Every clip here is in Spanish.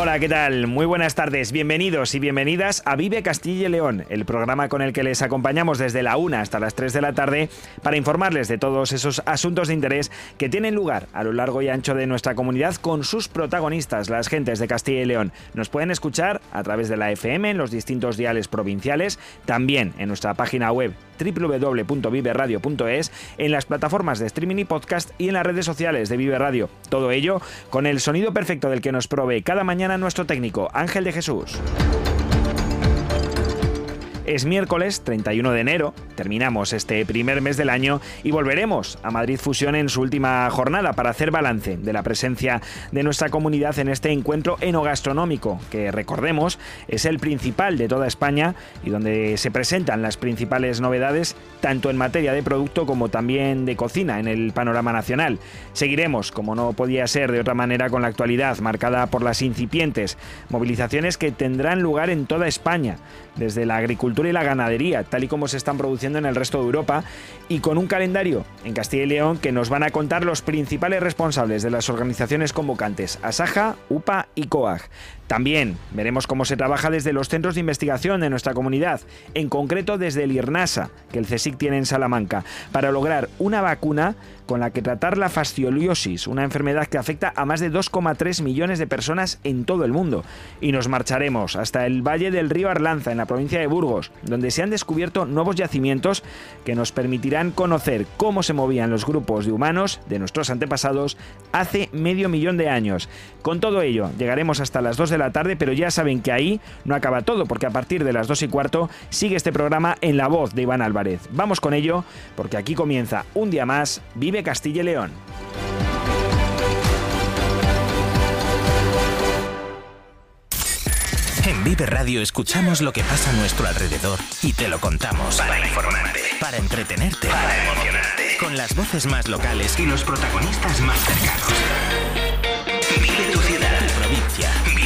Hola, ¿qué tal? Muy buenas tardes, bienvenidos y bienvenidas a Vive Castilla y León, el programa con el que les acompañamos desde la 1 hasta las 3 de la tarde para informarles de todos esos asuntos de interés que tienen lugar a lo largo y ancho de nuestra comunidad con sus protagonistas, las gentes de Castilla y León. Nos pueden escuchar a través de la FM en los distintos diales provinciales, también en nuestra página web www.viveradio.es, en las plataformas de streaming y podcast y en las redes sociales de Vive Radio. Todo ello con el sonido perfecto del que nos provee cada mañana nuestro técnico Ángel de Jesús. Es miércoles 31 de enero, terminamos este primer mes del año y volveremos a Madrid Fusión en su última jornada para hacer balance de la presencia de nuestra comunidad en este encuentro enogastronómico, que recordemos es el principal de toda España y donde se presentan las principales novedades tanto en materia de producto como también de cocina en el panorama nacional. Seguiremos, como no podía ser de otra manera, con la actualidad marcada por las incipientes movilizaciones que tendrán lugar en toda España, desde la agricultura y la ganadería, tal y como se están produciendo en el resto de Europa, y con un calendario en Castilla y León que nos van a contar los principales responsables de las organizaciones convocantes, Asaja, UPA y COAG. También veremos cómo se trabaja desde los centros de investigación de nuestra comunidad, en concreto desde el IRNASA, que el CSIC tiene en Salamanca, para lograr una vacuna con la que tratar la fascioliosis, una enfermedad que afecta a más de 2,3 millones de personas en todo el mundo. Y nos marcharemos hasta el valle del río Arlanza, en la provincia de Burgos, donde se han descubierto nuevos yacimientos que nos permitirán conocer cómo se movían los grupos de humanos de nuestros antepasados hace medio millón de años. Con todo ello, llegaremos hasta las 2 de la tarde, pero ya saben que ahí no acaba todo, porque a partir de las 2 y cuarto sigue este programa en la voz de Iván Álvarez. Vamos con ello, porque aquí comienza un día más, Vive Castilla y León. En Vive Radio escuchamos lo que pasa a nuestro alrededor y te lo contamos. Para informarte. Para entretenerte. Para emocionarte. Con las voces más locales Y los protagonistas más cercanos.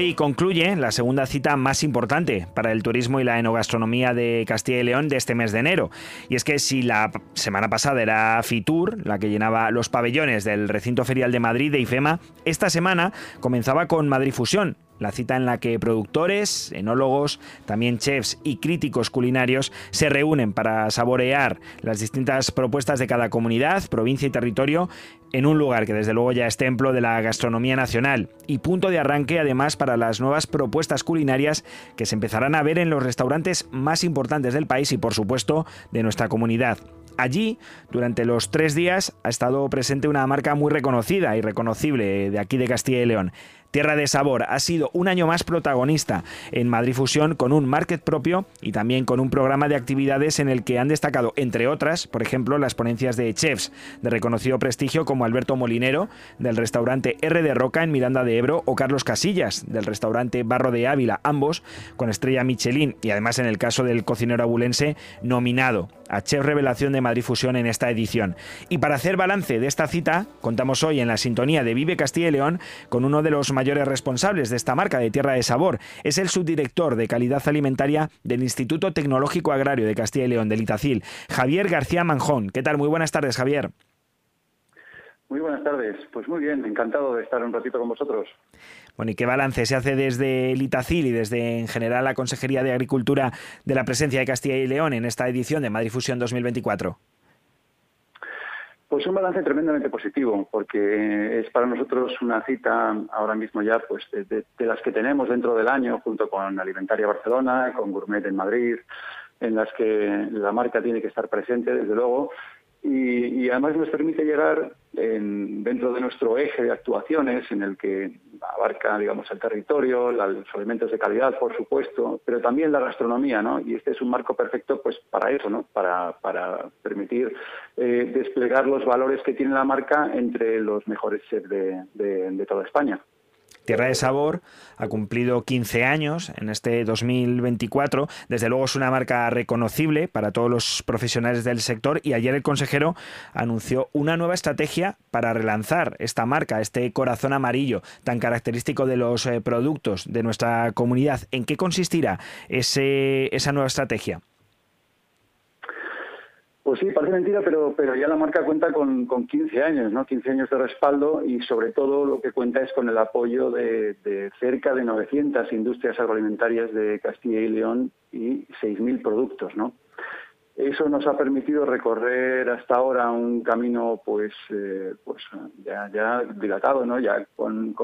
Hoy concluye la segunda cita más importante para el turismo y la enogastronomía de Castilla y León de este mes de enero. Y es que si la semana pasada era Fitur, la que llenaba los pabellones del recinto ferial de Madrid de IFEMA, esta semana comenzaba con Madrid Fusión, la cita en la que productores, enólogos, también chefs y críticos culinarios se reúnen para saborear las distintas propuestas de cada comunidad, provincia y territorio en un lugar que desde luego ya es templo de la gastronomía nacional y punto de arranque además para las nuevas propuestas culinarias que se empezarán a ver en los restaurantes más importantes del país y por supuesto de nuestra comunidad. Allí, durante los tres días, ha estado presente una marca muy reconocida y reconocible de aquí de Castilla y León. Tierra de Sabor ha sido un año más protagonista en Madrid Fusión con un market propio y también con un programa de actividades en el que han destacado, entre otras, por ejemplo, las ponencias de chefs de reconocido prestigio como Alberto Molinero, del restaurante R de Roca en Miranda de Ebro, o Carlos Casillas, del restaurante Barro de Ávila, ambos con estrella Michelin y además en el caso del cocinero abulense, nominado a Chef Revelación de Madrid Fusión en esta edición. Y para hacer balance de esta cita, contamos hoy en la sintonía de Vive Castilla y León con uno de los mayores responsables de esta marca de Tierra de Sabor. Es el subdirector de calidad alimentaria del Instituto Tecnológico Agrario de Castilla y León, del Itacil, Javier García Manjón. ¿Qué tal? Muy buenas tardes, Javier. Muy buenas tardes. Pues muy bien, encantado de estar un ratito con vosotros. Bueno, ¿y qué balance se hace desde el Itacil y desde en general la Consejería de Agricultura de la presencia de Castilla y León en esta edición de Madrid Fusión 2024? Pues un balance tremendamente positivo, porque es para nosotros una cita ahora mismo ya pues de, las que tenemos dentro del año, junto con Alimentaria Barcelona, con Gourmet en Madrid, en las que la marca tiene que estar presente, desde luego, y, además nos permite llegar dentro de nuestro eje de actuaciones en el que abarca digamos el territorio, los alimentos de calidad por supuesto, pero también la gastronomía, ¿no? Y este es un marco perfecto pues para eso, ¿no? Para, para permitir eh, desplegar los valores que tiene la marca entre los mejores chefs de toda España. Tierra de Sabor ha cumplido 15 años en este 2024. Desde luego es una marca reconocible para todos los profesionales del sector y ayer el consejero anunció una nueva estrategia para relanzar esta marca, este corazón amarillo tan característico de los eh, productos de nuestra comunidad. ¿En qué consistirá esa nueva estrategia? Pues sí, parece mentira, pero, pero ya la marca cuenta con, con 15 años, ¿no? 15 años de respaldo y sobre todo lo que cuenta es con el apoyo de, de cerca de 900 industrias agroalimentarias de Castilla y León y 6.000 productos, ¿no? Eso nos ha permitido recorrer hasta ahora un camino, pues, eh, pues ya, dilatado, ¿no? Ya con,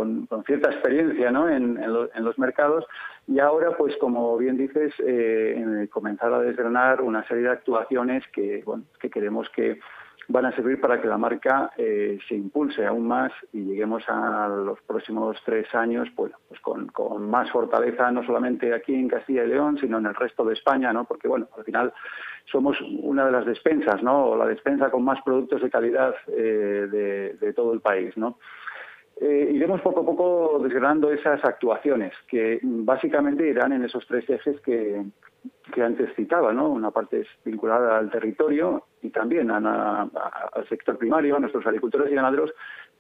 cierta experiencia, ¿no? En, en, los mercados y ahora, pues, como bien dices, eh, comenzar a desgranar una serie de actuaciones que, bueno, que queremos que van a servir para que la marca eh, se impulse aún más y lleguemos a los próximos tres años pues, pues con, con, más fortaleza, no solamente aquí en Castilla y León, sino en el resto de España, ¿no? porque bueno, al final somos una de las despensas, ¿no? o la despensa con más productos de calidad eh, de, todo el país. ¿no? Eh, iremos poco a poco desgranando esas actuaciones que básicamente irán en esos tres ejes que, que antes citaba, ¿no? Una parte es vinculada al territorio y también al sector primario, a nuestros agricultores y ganaderos,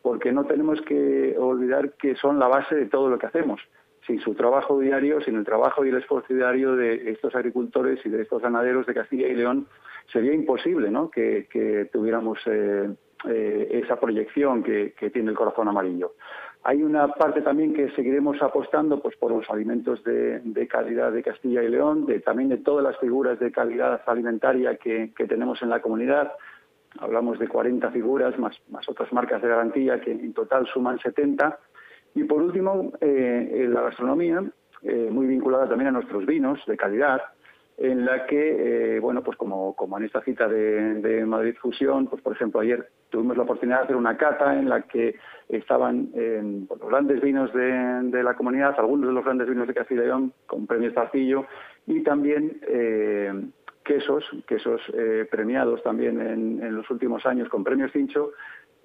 porque no tenemos que olvidar que son la base de todo lo que hacemos. Sin su trabajo diario, sin el trabajo y el esfuerzo diario de estos agricultores y de estos ganaderos de Castilla y León, sería imposible ¿no? que, tuviéramos eh, eh, esa proyección que tiene el corazón amarillo. Hay una parte también que seguiremos apostando pues, por los alimentos de, calidad de Castilla y León, de, también de todas las figuras de calidad alimentaria que, tenemos en la comunidad. Hablamos de 40 figuras, más, más, otras marcas de garantía que en total suman 70. Y por último, eh, la gastronomía, eh, muy vinculada también a nuestros vinos de calidad, en la que, eh, bueno, pues como, en esta cita de, Madrid Fusión, pues por ejemplo ayer tuvimos la oportunidad de hacer una cata en la que estaban pues, los grandes vinos de, la comunidad, algunos de los grandes vinos de Castilla y León con premios Zarcillo y también eh, quesos, quesos eh, premiados también en, en, los últimos años con premios Cincho,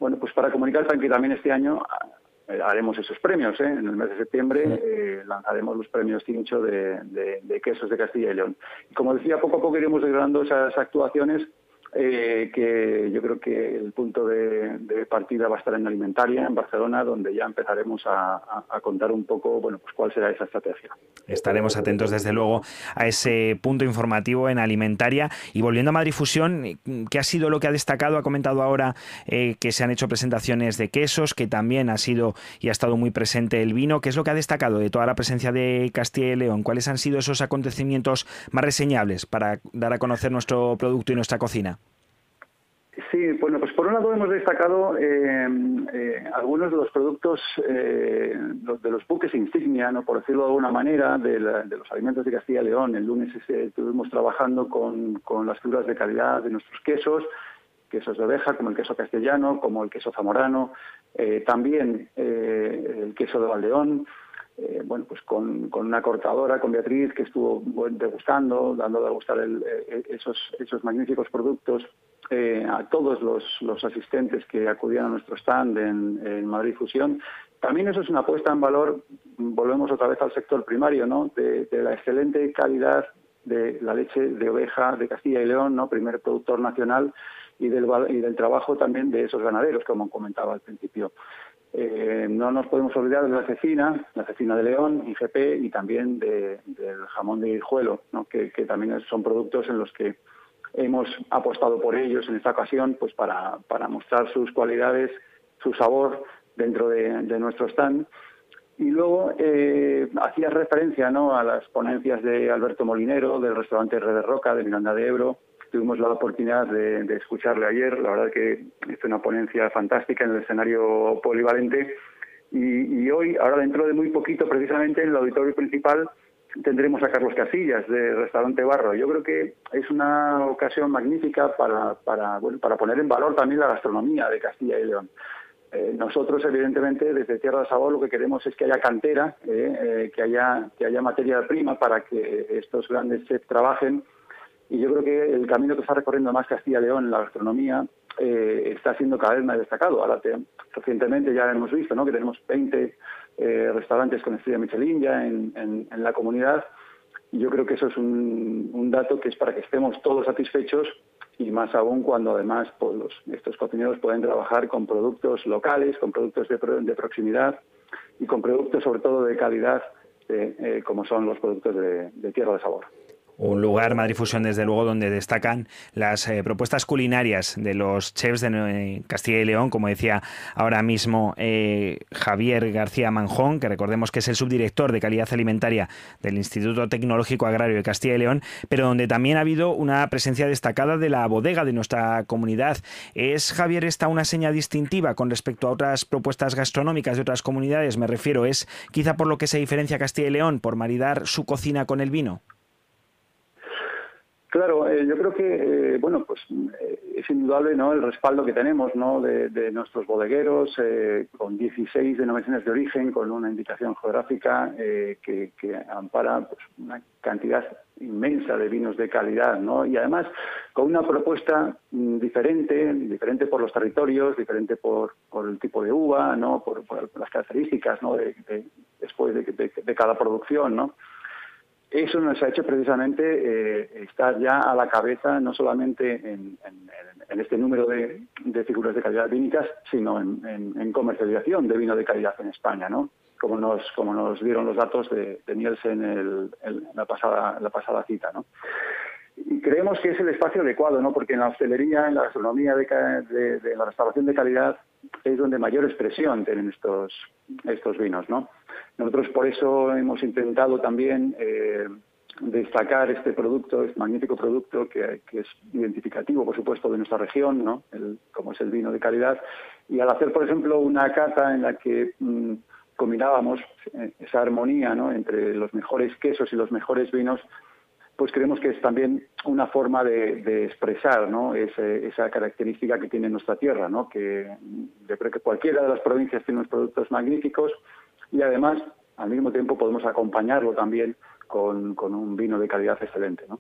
bueno, pues para comunicar que también este año eh, haremos esos premios. ¿eh? En el mes de septiembre eh, lanzaremos los premios Cincho de, de, quesos de Castilla y León. Y como decía, poco a poco iremos desgranando esas actuaciones eh, que yo creo que el punto de, partida va a estar en Alimentaria, en Barcelona, donde ya empezaremos a, contar un poco bueno, pues cuál será esa estrategia. Estaremos atentos, desde luego, a ese punto informativo en Alimentaria. Y volviendo a Madrid Fusión, ¿qué ha sido lo que ha destacado? Ha comentado ahora eh, que se han hecho presentaciones de quesos, que también ha sido y ha estado muy presente el vino. ¿Qué es lo que ha destacado de toda la presencia de Castilla y León? ¿Cuáles han sido esos acontecimientos más reseñables para dar a conocer nuestro producto y nuestra cocina? Sí, bueno, pues por un lado hemos destacado eh, eh, algunos de los productos, eh, de los buques insignia, ¿no? por decirlo de alguna manera, de, los alimentos de Castilla y León. El lunes estuvimos trabajando con, con, las figuras de calidad de nuestros quesos, quesos de oveja, como el queso castellano, como el queso zamorano, también el queso de Valdeón. bueno, pues con, con, una cortadora, con Beatriz, que estuvo degustando, dando a degustar esos, esos magníficos productos eh, a todos los, asistentes que acudían a nuestro stand en, Madrid Fusión. También eso es una puesta en valor, volvemos otra vez al sector primario, ¿no? de, la excelente calidad de la leche de oveja de Castilla y León, ¿no? primer productor nacional, y del, y del trabajo también de esos ganaderos, como comentaba al principio. Eh, no nos podemos olvidar de la cecina, la cecina de León, IGP, y también del jamón de hijuelo, ¿no? que también son productos en los que hemos apostado por ellos en esta ocasión pues para, para mostrar sus cualidades, su sabor dentro de, nuestro stand. Y luego eh, referencia ¿no? a las ponencias de Alberto Molinero, del restaurante Red de Roca, de Miranda de Ebro, tuvimos la oportunidad de, escucharle ayer. La verdad que hizo una ponencia fantástica en el escenario polivalente. Y, hoy, ahora dentro de muy poquito, precisamente en el auditorio principal, tendremos a Carlos Casillas de Restaurante Barro. Yo creo que es una ocasión magnífica para, para, bueno, para poner en valor también la gastronomía de Castilla y León. Eh, nosotros, evidentemente, desde Tierra de Sabor lo que queremos es que haya cantera, eh, eh, que, haya, que haya materia prima para que estos grandes chefs trabajen. Y yo creo que el camino que está recorriendo más Castilla y León en la gastronomía está siendo cada vez más destacado. Recientemente ya hemos visto ¿no? que tenemos 20 restaurantes con estrella Michelin ya en, la comunidad. Y yo creo que eso es un, dato que es para que estemos todos satisfechos y más aún cuando además pues, estos cocineros pueden trabajar con productos locales, con productos de, proximidad y con productos sobre todo de calidad eh, eh, como son los productos de tierra de sabor un lugar, Madrid Fusión, desde luego, donde destacan las eh, propuestas culinarias de los chefs de eh, Castilla y León, como decía ahora mismo eh, Javier García Manjón, que recordemos que es el subdirector de calidad alimentaria del Instituto Tecnológico Agrario de Castilla y León, pero donde también ha habido una presencia destacada de la bodega de nuestra comunidad. ¿Es, Javier, esta una seña distintiva con respecto a otras propuestas gastronómicas de otras comunidades? Me refiero, ¿es quizá por lo que se diferencia Castilla y León, por maridar su cocina con el vino? Claro, eh, yo creo que eh, bueno, pues eh, es indudable, ¿no? El respaldo que tenemos, ¿no? De, nuestros bodegueros con 16 denominaciones de origen, con una indicación geográfica que, ampara pues, una cantidad inmensa de vinos de calidad, ¿no? Y además con una propuesta mm, diferente, diferente por los territorios, diferente por, el tipo de uva, ¿no? Por, las características, ¿no? De, después de, cada producción, ¿no? Eso nos ha hecho precisamente eh, estar ya a la cabeza, no solamente en, este número de, figuras de calidad vínicas, sino en, comercialización de vino de calidad en España, ¿no? Como nos, como nos dieron los datos de, Nielsen en la, pasada, la pasada cita, ¿no? Y creemos que es el espacio adecuado, ¿no? Porque en la hostelería, en la gastronomía de, de la restauración de calidad, es donde mayor expresión tienen estos, estos vinos, ¿no? Nosotros por eso hemos intentado también eh, destacar este producto, este magnífico producto que, es identificativo, por supuesto, de nuestra región, ¿no? como es el vino de calidad. Y al hacer, por ejemplo, una cata en la que mm, combinábamos eh, esa armonía ¿no? entre los mejores quesos y los mejores vinos, pues creemos que es también una forma de, expresar ¿no? esa característica que tiene nuestra tierra, ¿no? que yo creo que cualquiera de las provincias tiene unos productos magníficos y además al mismo tiempo podemos acompañarlo también con, un vino de calidad excelente. ¿no?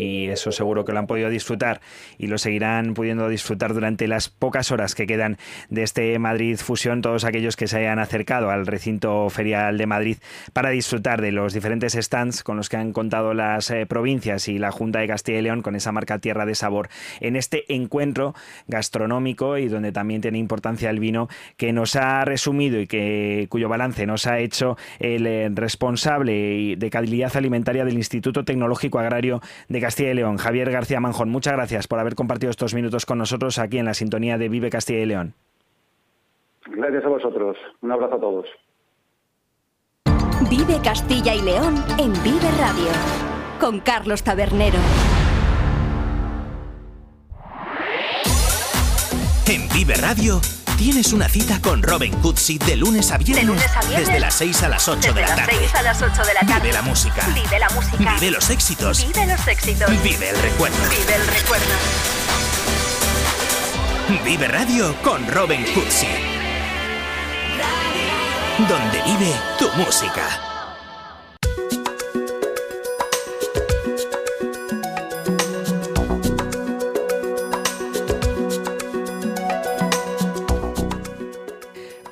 Y eso seguro que lo han podido disfrutar y lo seguirán pudiendo disfrutar durante las pocas horas que quedan de este Madrid Fusión, todos aquellos que se hayan acercado al recinto ferial de Madrid para disfrutar de los diferentes stands con los que han contado las eh, provincias y la Junta de Castilla y León con esa marca Tierra de Sabor en este encuentro gastronómico y donde también tiene importancia el vino que nos ha resumido y que cuyo balance nos ha hecho el eh, responsable de calidad alimentaria del Instituto Tecnológico Agrario de Castilla y León, Javier García Manjón. Muchas gracias por haber compartido estos minutos con nosotros aquí en la sintonía de Vive Castilla y León. Gracias a vosotros. Un abrazo a todos. Vive Castilla y León en Vive Radio con Carlos Tabernero. En Vive Radio Tienes una cita con Robin Cootsy de lunes a viernes. Desde las 6 a las 8 de la tarde. a las 8 de la tarde. Vive la música. Vive la música. Vive los éxitos. Vive los éxitos. Vive el recuerdo. Vive el recuerdo. Vive Radio con Robin Cootsy. Donde vive tu música.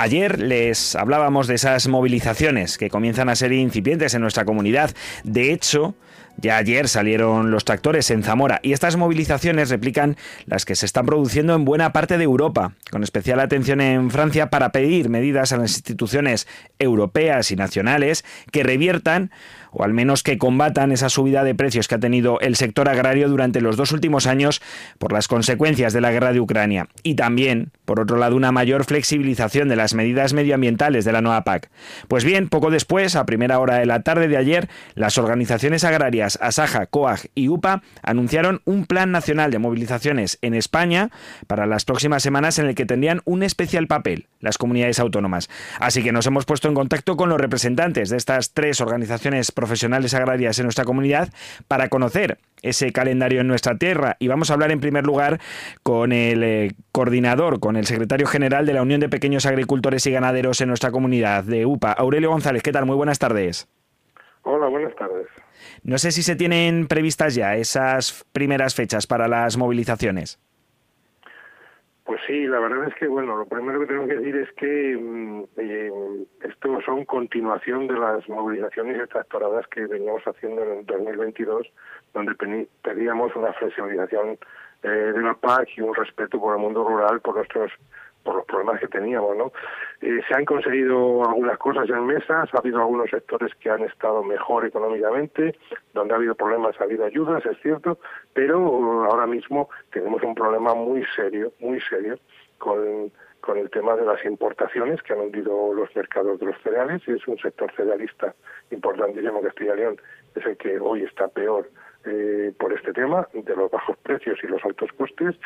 Ayer les hablábamos de esas movilizaciones que comienzan a ser incipientes en nuestra comunidad. De hecho, ya ayer salieron los tractores en Zamora y estas movilizaciones replican las que se están produciendo en buena parte de Europa, con especial atención en Francia para pedir medidas a las instituciones europeas y nacionales que reviertan o al menos que combatan esa subida de precios que ha tenido el sector agrario durante los dos últimos años por las consecuencias de la guerra de Ucrania. Y también, por otro lado, una mayor flexibilización de las medidas medioambientales de la nueva PAC. Pues bien, poco después, a primera hora de la tarde de ayer, las organizaciones agrarias Asaja, COAG y UPA, anunciaron un plan nacional de movilizaciones en España para las próximas semanas en el que tendrían un especial papel las comunidades autónomas. Así que nos hemos puesto en contacto con los representantes de estas tres organizaciones profesionales agrarias en nuestra comunidad para conocer ese calendario en nuestra tierra. Y vamos a hablar en primer lugar con el eh, coordinador, con el secretario general de la Unión de Pequeños Agricultores y Ganaderos en nuestra comunidad, de UPA, Aurelio González. ¿Qué tal? Muy buenas tardes. Hola, buenas tardes. No sé si se tienen previstas ya esas primeras fechas para las movilizaciones. Pues sí, la verdad es que, bueno, lo primero que tengo que decir es que mm, eh, esto son continuación de las movilizaciones extractoradas que veníamos haciendo en el 2022, donde pedíamos una flexibilización eh, de la PAC y un respeto por el mundo rural, por nuestros por los problemas que teníamos, ¿no? Eh, se han conseguido algunas cosas en mesas, ha habido algunos sectores que han estado mejor económicamente, donde ha habido problemas ha habido ayudas, es cierto, pero ahora mismo tenemos un problema muy serio, muy serio con el tema de las importaciones que han hundido los mercados de los cereales y es un sector cerealista importantísimo Castilla y León, es el que hoy está peor eh, por este tema de los bajos precios y los altos costes.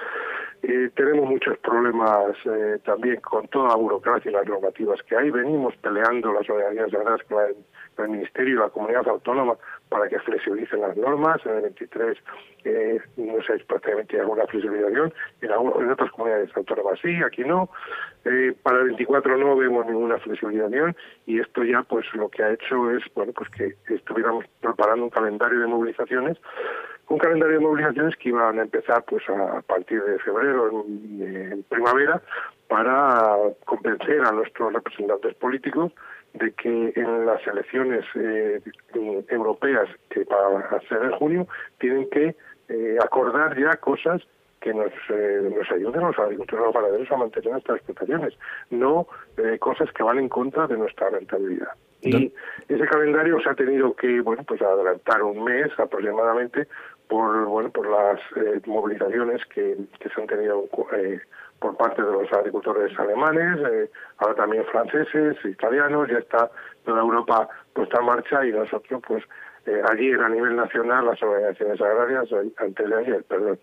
Eh, tenemos muchos problemas eh, también con toda la burocracia y las normativas que hay. Venimos peleando las organizaciones agrarias con, el Ministerio y la comunidad autónoma para que flexibilicen las normas. En el 23 eh, no sé prácticamente alguna flexibilización, en, algunas, en otras comunidades autónomas sí, aquí no. Eh, para el 24 no vemos ninguna flexibilización y esto ya pues lo que ha hecho es bueno pues que estuviéramos preparando un calendario de movilizaciones un calendario de movilizaciones que iban a empezar pues a partir de febrero en primavera para convencer a nuestros representantes políticos de que en las elecciones eh, europeas que para hacer en junio tienen que eh, acordar ya cosas que nos, eh, nos ayuden a los agricultores y los ganaderos a mantener nuestras explotaciones, no cosas que van en contra de nuestra rentabilidad. Y ese calendario se ha tenido que bueno pues adelantar un mes aproximadamente por bueno por las movilizaciones que, que se han tenido por parte de los agricultores alemanes, eh, ahora también franceses, italianos, ya está toda Europa puesta en marcha y nosotros, pues, eh, ayer a nivel nacional, las organizaciones agrarias, antes de ayer, perdón,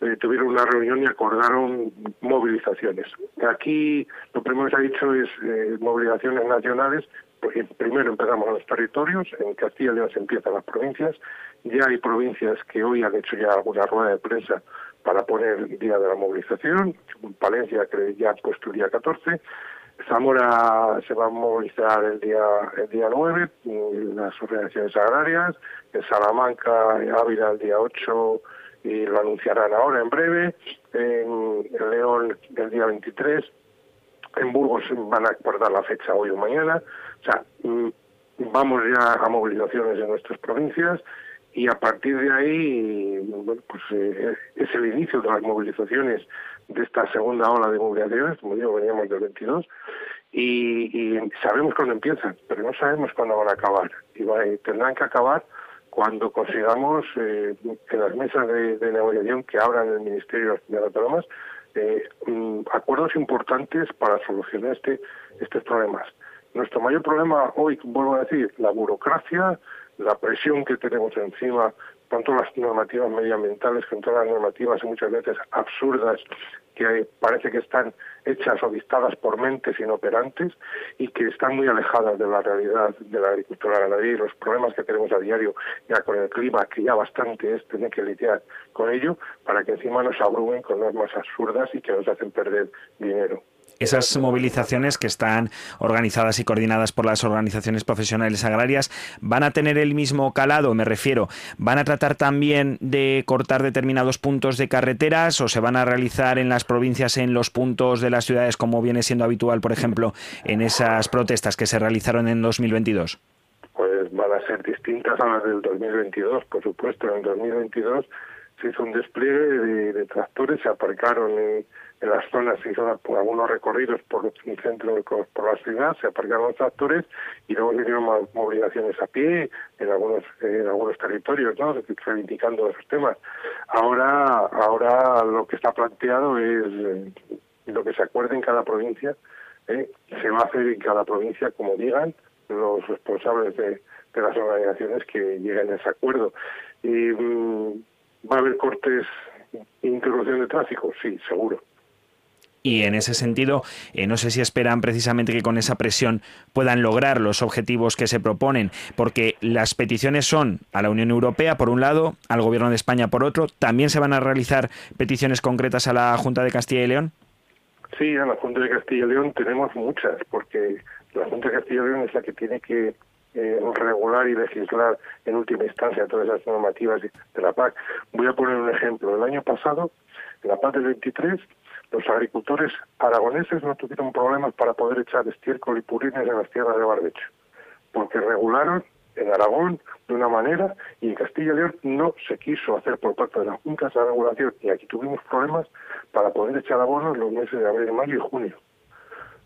eh, tuvieron una reunión y acordaron movilizaciones. Aquí lo primero que se ha dicho es movilizaciones nacionales, porque primero empezamos a los territorios, en Castilla y León se empiezan las provincias, ya hay provincias que hoy han hecho ya alguna rueda de prensa para poner día de la movilización. Palencia que ya ha puesto el día 14. Zamora se va a movilizar el día el día 9, las organizaciones agrarias. En Salamanca, Ávila el día 8 y lo anunciarán ahora en breve. En León el día 23. En Burgos van a acordar la fecha hoy o mañana. O sea, mm, vamos ya a movilizaciones en nuestras provincias y a partir de ahí pues eh, es el inicio de las movilizaciones de esta segunda ola de movilizaciones, como digo, veníamos del 22 y, y sabemos cuándo empiezan, pero no sabemos cuándo van a acabar y, tendrán que acabar cuando consigamos eh, en las mesas de, negociación que abran el Ministerio de las Autónomas eh, mm, acuerdos importantes para solucionar este estos problemas. Nuestro mayor problema hoy, vuelvo a decir, la burocracia, la presión que tenemos encima todas las normativas medioambientales, con todas las normativas muchas veces absurdas que parece que están hechas o dictadas por mentes inoperantes y que están muy alejadas de la realidad de la agricultura ganadería y los problemas que tenemos a diario ya con el clima, que ya bastante es tener que lidiar con ello, para que encima nos abrumen con normas absurdas y que nos hacen perder dinero. Esas movilizaciones que están organizadas y coordinadas por las organizaciones profesionales agrarias van a tener el mismo calado, me refiero, van a tratar también de cortar determinados puntos de carreteras o se van a realizar en las provincias en los puntos de las ciudades como viene siendo habitual, por ejemplo, en esas protestas que se realizaron en 2022. Pues van a ser distintas a las del 2022, por supuesto. En 2022 se hizo un despliegue de, tractores, se aparcaron en en las zonas hizo algunos recorridos por el centro, por la ciudad, se aparcaron los tractores y luego se hicieron movilizaciones a pie en algunos en algunos territorios, ¿no? reivindicando esos temas. Ahora, ahora lo que está planteado es eh, lo que se acuerde en cada provincia, ¿eh? se va a hacer en cada provincia como digan los responsables de, las organizaciones que lleguen a ese acuerdo. Y, mm, ¿Va a haber cortes interrupción de tráfico? Sí, seguro. Y en ese sentido, eh, no sé si esperan precisamente que con esa presión puedan lograr los objetivos que se proponen, porque las peticiones son a la Unión Europea por un lado, al Gobierno de España por otro. ¿También se van a realizar peticiones concretas a la Junta de Castilla y León? Sí, a la Junta de Castilla y León tenemos muchas, porque la Junta de Castilla y León es la que tiene que eh, regular y legislar en última instancia todas esas normativas de la PAC. Voy a poner un ejemplo. El año pasado, la PAC del 23, los agricultores aragoneses no tuvieron problemas para poder echar estiércol y purines en las tierras de barbecho, porque regularon en Aragón de una manera y en Castilla y León no se quiso hacer por parte de la Junta esa regulación y aquí tuvimos problemas para poder echar abonos los meses de abril, mayo y junio.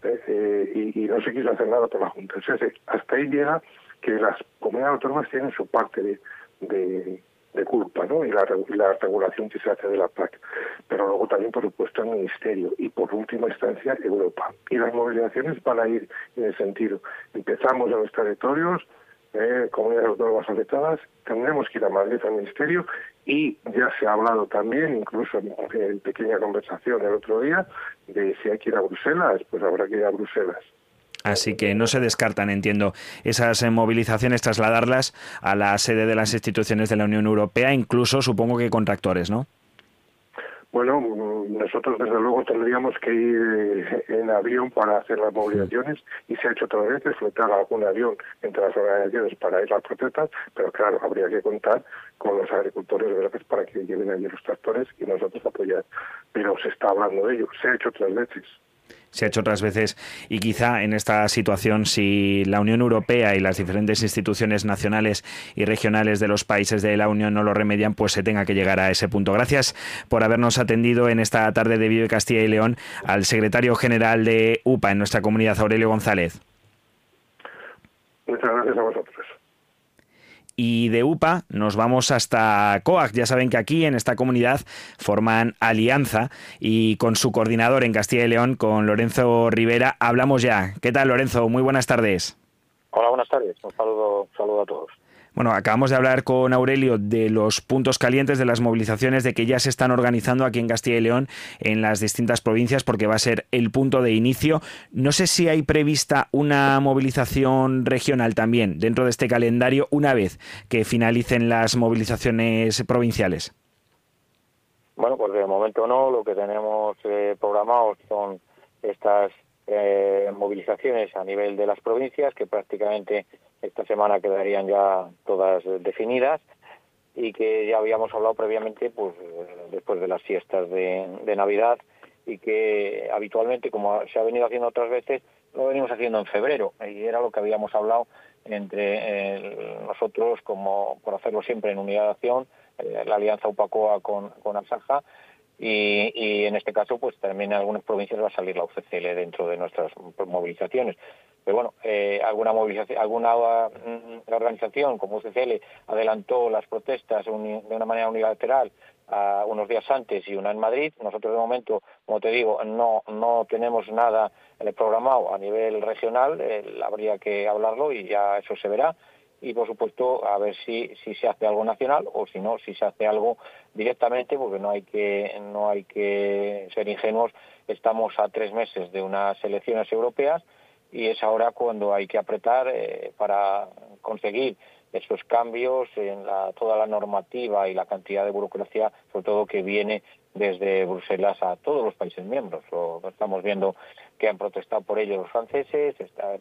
Eh, eh, y, no se quiso hacer nada por la Junta. hasta ahí llega que las comunidades autónomas tienen su parte de, de culpa ¿no? y la, la, regulación que se hace de la PAC. Pero luego también, por supuesto, el Ministerio y, por última instancia, Europa. Y las movilizaciones van a ir en el sentido. Empezamos en los territorios, eh, comunidades autónomas afectadas, tendremos que ir a Madrid al Ministerio y ya se ha hablado también, incluso en pequeña conversación el otro día, de si hay que ir a Bruselas, pues habrá que ir a Bruselas. Así que no se descartan, entiendo, esas eh, movilizaciones, trasladarlas a la sede de las instituciones de la Unión Europea, incluso supongo que con tractores, ¿no? Bueno, nosotros desde luego tendríamos que ir eh, en avión para hacer las movilizaciones y se ha hecho otras veces flotar algún avión entre las organizaciones para ir a las protestas, pero claro, habría que contar con los agricultores veces para que lleven allí los tractores y nosotros apoyar. Pero se está hablando de ello, se ha hecho otras veces se ha hecho otras veces y quizá en esta situación si la Unión Europea y las diferentes instituciones nacionales y regionales de los países de la Unión no lo remedian, pues se tenga que llegar a ese punto. Gracias por habernos atendido en esta tarde de Vive Castilla y León al secretario general de UPA en nuestra comunidad, Aurelio González. Muchas gracias a vosotros y de UPA nos vamos hasta COAC. Ya saben que aquí en esta comunidad forman alianza y con su coordinador en Castilla y León, con Lorenzo Rivera, hablamos ya. ¿Qué tal, Lorenzo? Muy buenas tardes. Hola, buenas tardes. Un saludo, un saludo a todos. Bueno, acabamos de hablar con Aurelio de los puntos calientes de las movilizaciones de que ya se están organizando aquí en Castilla y León en las distintas provincias porque va a ser el punto de inicio. No sé si hay prevista una movilización regional también dentro de este calendario una vez que finalicen las movilizaciones provinciales. Bueno, pues de momento no. Lo que tenemos eh, programado son estas eh, movilizaciones a nivel de las provincias que prácticamente esta semana quedarían ya todas definidas y que ya habíamos hablado previamente pues después de las fiestas de, Navidad y que habitualmente como se ha venido haciendo otras veces lo venimos haciendo en febrero. Y era lo que habíamos hablado entre eh, nosotros como por hacerlo siempre en unidad de acción eh, la alianza UPACOA con, con Asaja y, y, en este caso pues también en algunas provincias va a salir la UCCL dentro de nuestras movilizaciones pero bueno, eh, alguna movilización, alguna mm, organización como UCCL adelantó las protestas de una manera unilateral a unos días antes y una en Madrid. Nosotros de momento, como te digo, no no tenemos nada eh, programado a nivel regional. Eh, habría que hablarlo y ya eso se verá. Y por supuesto, a ver si, si se hace algo nacional o si no, si se hace algo directamente, porque no hay que no hay que ser ingenuos. Estamos a tres meses de unas elecciones europeas y es ahora cuando hay que apretar eh, para conseguir esos cambios en la, toda la normativa y la cantidad de burocracia, sobre todo que viene desde Bruselas a todos los países miembros. Lo estamos viendo que han protestado por ello los franceses,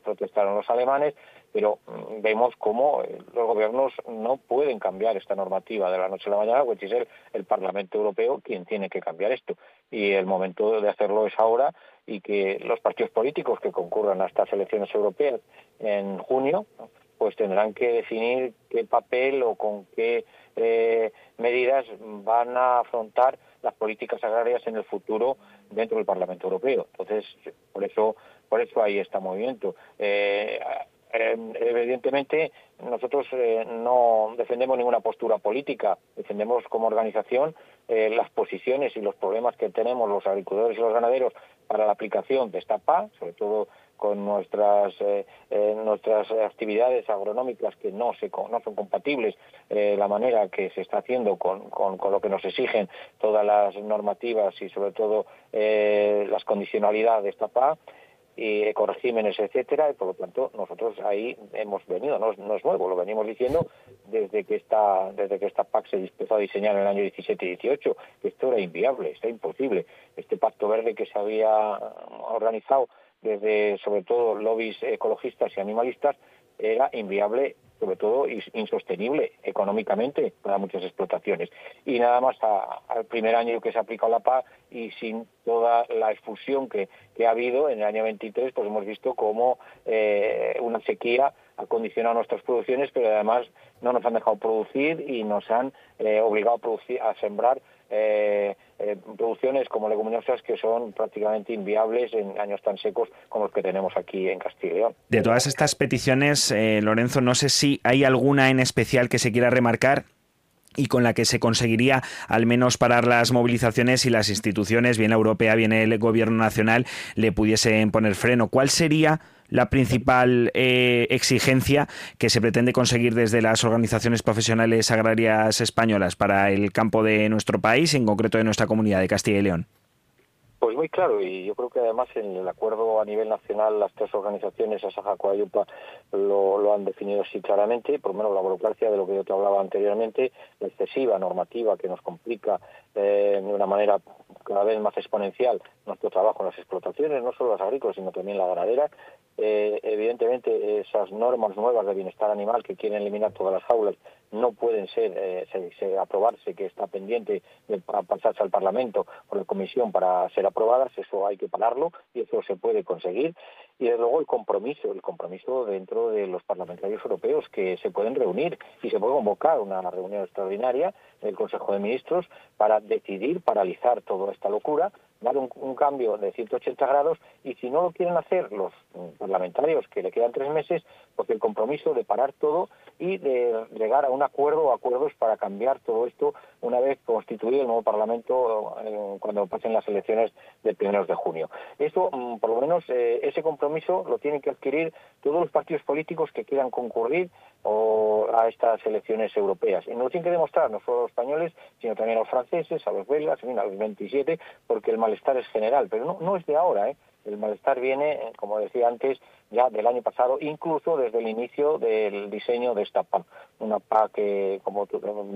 protestaron los alemanes, pero mm, vemos cómo eh, los gobiernos no pueden cambiar esta normativa de la noche a la mañana, pues es el, el Parlamento Europeo quien tiene que cambiar esto. Y el momento de hacerlo es ahora y que los partidos políticos que concurran a estas elecciones europeas en junio pues tendrán que definir qué papel o con qué eh, medidas van a afrontar las políticas agrarias en el futuro dentro del Parlamento Europeo. Entonces, por eso, por eso hay este movimiento. Eh, evidentemente, nosotros eh, no defendemos ninguna postura política, defendemos como organización eh, las posiciones y los problemas que tenemos los agricultores y los ganaderos para la aplicación de esta PA, sobre todo con nuestras eh, eh, nuestras actividades agronómicas que no se no son compatibles eh, la manera que se está haciendo con, con, lo que nos exigen todas las normativas y sobre todo las condicionalidades de esta PA y ecoregímenes, etcétera, y por lo tanto nosotros ahí hemos venido, no, no, es nuevo, lo venimos diciendo desde que esta desde que esta PAC se empezó a diseñar en el año 17 y 18, que esto era inviable, está imposible. Este pacto verde que se había organizado desde sobre todo lobbies ecologistas y animalistas era inviable sobre todo insostenible económicamente para muchas explotaciones. Y nada más al primer año que se ha aplicado la PAC y sin toda la exfusión que, ha habido en el año 23, pues hemos visto cómo eh, una sequía ha condicionado nuestras producciones, pero además no nos han dejado producir y nos han eh, obligado a, producir, a sembrar eh, eh, producciones como leguminosas que son prácticamente inviables en años tan secos como los que tenemos aquí en Castilla. De todas estas peticiones, eh, Lorenzo, no sé si hay alguna en especial que se quiera remarcar y con la que se conseguiría al menos parar las movilizaciones y las instituciones, bien la europea, bien el gobierno nacional, le pudiesen poner freno. ¿Cuál sería la principal eh, exigencia que se pretende conseguir desde las organizaciones profesionales agrarias españolas para el campo de nuestro país, en concreto de nuestra comunidad de Castilla y León? Pues muy claro, y yo creo que además en el acuerdo a nivel nacional las tres organizaciones, Asaja, Coayupa, lo, lo han definido así claramente, por lo menos la burocracia de lo que yo te hablaba anteriormente, la excesiva normativa que nos complica eh, de una manera cada vez más exponencial nuestro trabajo en las explotaciones, no solo las agrícolas, sino también la ganadera. Eh, evidentemente, esas normas nuevas de bienestar animal que quieren eliminar todas las jaulas no pueden ser eh, aprobarse, que está pendiente de pasarse al Parlamento por la Comisión para ser aprobadas, eso hay que pararlo y eso se puede conseguir. Y desde luego el compromiso, el compromiso dentro de los parlamentarios europeos que se pueden reunir y se puede convocar una reunión extraordinaria del Consejo de Ministros para decidir paralizar toda esta locura dar un, cambio de 180 grados y si no lo quieren hacer los parlamentarios, que le quedan tres meses, porque el compromiso de parar todo y de llegar a un acuerdo o acuerdos para cambiar todo esto una vez constituido el nuevo Parlamento eh, cuando pasen las elecciones del primeros de junio. Esto, mm, por lo menos, eh, ese compromiso lo tienen que adquirir todos los partidos políticos que quieran concurrir a estas elecciones europeas. Y no lo tienen que demostrar no solo los españoles, sino también a los franceses, a los belgas, a los 27, porque el malestar es general. Pero no, es de ahora, ¿eh? El malestar viene, como decía antes, ya del año pasado, incluso desde el inicio del diseño de esta PAC. Una PAC que, como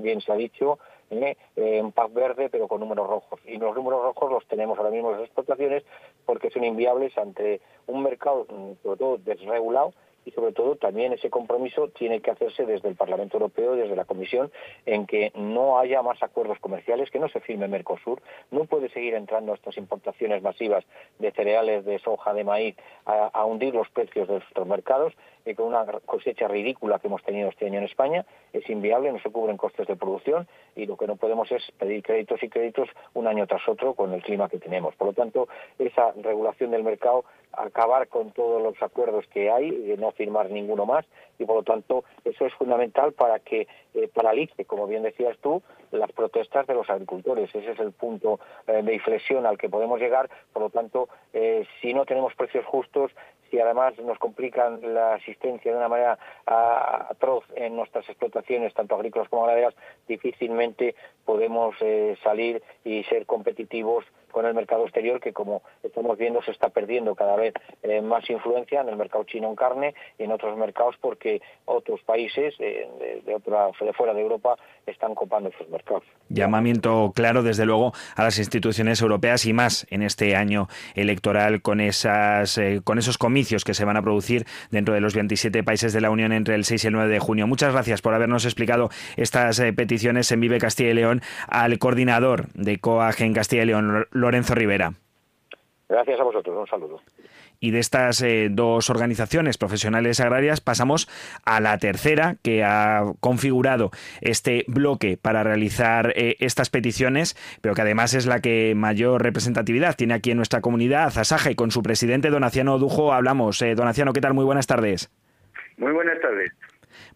bien se ha dicho, ¿eh? eh, un PAC verde pero con números rojos. Y los números rojos los tenemos ahora mismo en las explotaciones porque son inviables ante un mercado, mm, sobre todo, desregulado y sobre todo también ese compromiso tiene que hacerse desde el Parlamento Europeo, desde la Comisión, en que no haya más acuerdos comerciales, que no se firme Mercosur, no puede seguir entrando estas importaciones masivas de cereales, de soja, de maíz, a, hundir los precios de nuestros mercados, y con una cosecha ridícula que hemos tenido este año en España, es inviable, no se cubren costes de producción y lo que no podemos es pedir créditos y créditos un año tras otro con el clima que tenemos. Por lo tanto, esa regulación del mercado acabar con todos los acuerdos que hay, y no firmar ninguno más, y por lo tanto eso es fundamental para que eh, paralice, como bien decías tú, las protestas de los agricultores. Ese es el punto eh, de inflexión al que podemos llegar. Por lo tanto, eh, si no tenemos precios justos, si además nos complican la asistencia de una manera atroz en nuestras explotaciones, tanto agrícolas como ganaderas, difícilmente podemos salir y ser competitivos con el mercado exterior que como estamos viendo se está perdiendo cada vez eh, más influencia en el mercado chino en carne y en otros mercados porque otros países eh, de, fuera de Europa están copando esos mercados. Llamamiento claro desde luego a las instituciones europeas y más en este año electoral con esas eh, con esos comicios que se van a producir dentro de los 27 países de la Unión entre el 6 y el 9 de junio. Muchas gracias por habernos explicado estas peticiones en Vive Castilla y León al coordinador de COAG en Castilla y León Lorenzo Rivera. Gracias a vosotros, un saludo. Y de estas eh, dos organizaciones profesionales agrarias pasamos a la tercera que ha configurado este bloque para realizar eh, estas peticiones, pero que además es la que mayor representatividad tiene aquí en nuestra comunidad, Asaja, y con su presidente Donaciano Dujo hablamos. Eh, Donaciano, ¿qué tal? Muy buenas tardes. Muy buenas tardes.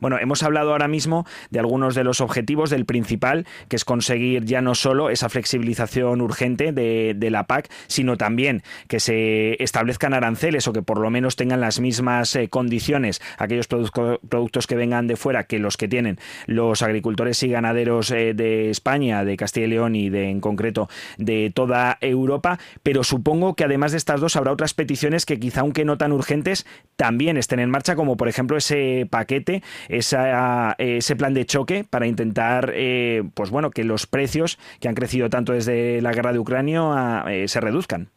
Bueno, hemos hablado ahora mismo de algunos de los objetivos del principal, que es conseguir ya no solo esa flexibilización urgente de, la PAC, sino también que se establezcan aranceles o que por lo menos tengan las mismas eh, condiciones aquellos productos que vengan de fuera que los que tienen los agricultores y ganaderos eh, de España, de Castilla y León y de en concreto de toda Europa. Pero supongo que además de estas dos habrá otras peticiones que quizá aunque no tan urgentes también estén en marcha, como por ejemplo ese paquete, ese plan de choque para intentar, eh, pues bueno, que los precios que han crecido tanto desde la guerra de Ucrania eh, se reduzcan.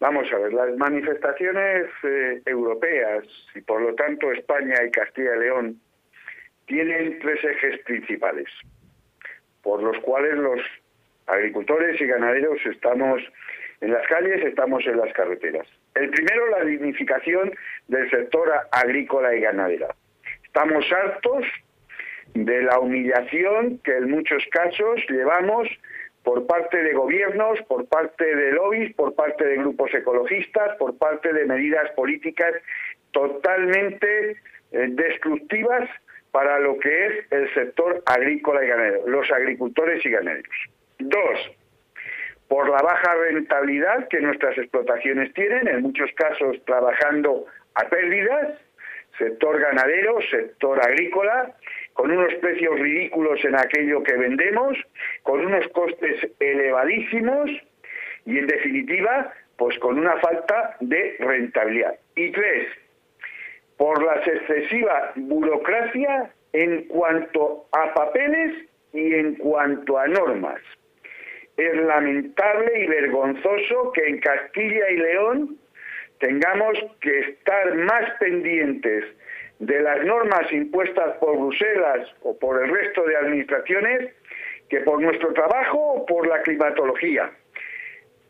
Vamos a ver, las manifestaciones eh, europeas y por lo tanto España y Castilla y León tienen tres ejes principales por los cuales los agricultores y ganaderos estamos en las calles, estamos en las carreteras. El primero, la dignificación del sector agrícola y ganadera. Estamos hartos de la humillación que en muchos casos llevamos por parte de gobiernos, por parte de lobbies, por parte de grupos ecologistas, por parte de medidas políticas totalmente eh, destructivas para lo que es el sector agrícola y ganadero, los agricultores y ganaderos. Dos, por la baja rentabilidad que nuestras explotaciones tienen, en muchos casos trabajando a pérdidas, sector ganadero, sector agrícola, con unos precios ridículos en aquello que vendemos, con unos costes elevadísimos y en definitiva, pues con una falta de rentabilidad. Y tres, por la excesiva burocracia en cuanto a papeles y en cuanto a normas. Es lamentable y vergonzoso que en Castilla y León tengamos que estar más pendientes de las normas impuestas por Bruselas o por el resto de administraciones que por nuestro trabajo o por la climatología.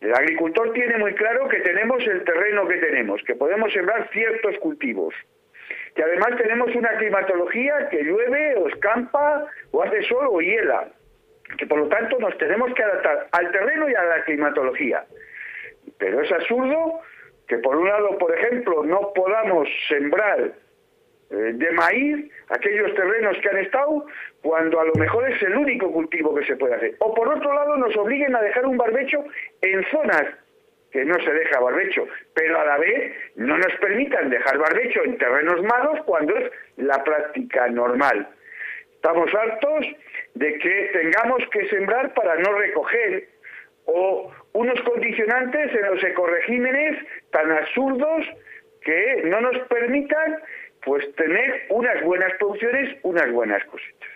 El agricultor tiene muy claro que tenemos el terreno que tenemos, que podemos sembrar ciertos cultivos, que además tenemos una climatología que llueve o escampa o hace sol o hiela, que por lo tanto nos tenemos que adaptar al terreno y a la climatología. Pero es absurdo que por un lado, por ejemplo, no podamos sembrar eh, de maíz aquellos terrenos que han estado cuando a lo mejor es el único cultivo que se puede hacer. O por otro lado nos obliguen a dejar un barbecho en zonas que no se deja barbecho, pero a la vez no nos permitan dejar barbecho en terrenos malos cuando es la práctica normal. Estamos hartos de que tengamos que sembrar para no recoger o unos condicionantes en los ecoregímenes tan absurdos que no nos permitan pues tener unas buenas producciones, unas buenas cosechas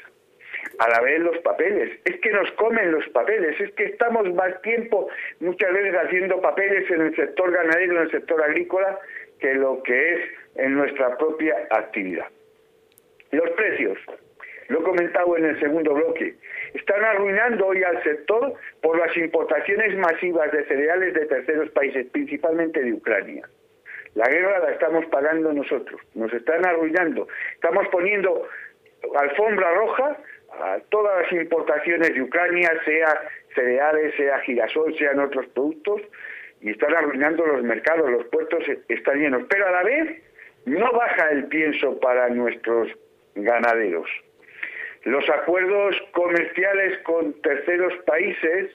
a la vez los papeles. Es que nos comen los papeles, es que estamos más tiempo muchas veces haciendo papeles en el sector ganadero, en el sector agrícola, que lo que es en nuestra propia actividad. Los precios, lo he comentado en el segundo bloque, están arruinando hoy al sector por las importaciones masivas de cereales de terceros países, principalmente de Ucrania. La guerra la estamos pagando nosotros, nos están arruinando. Estamos poniendo alfombra roja a todas las importaciones de Ucrania, sea cereales, sea girasol, sean otros productos, y están arruinando los mercados, los puertos están llenos. Pero a la vez no baja el pienso para nuestros ganaderos. Los acuerdos comerciales con terceros países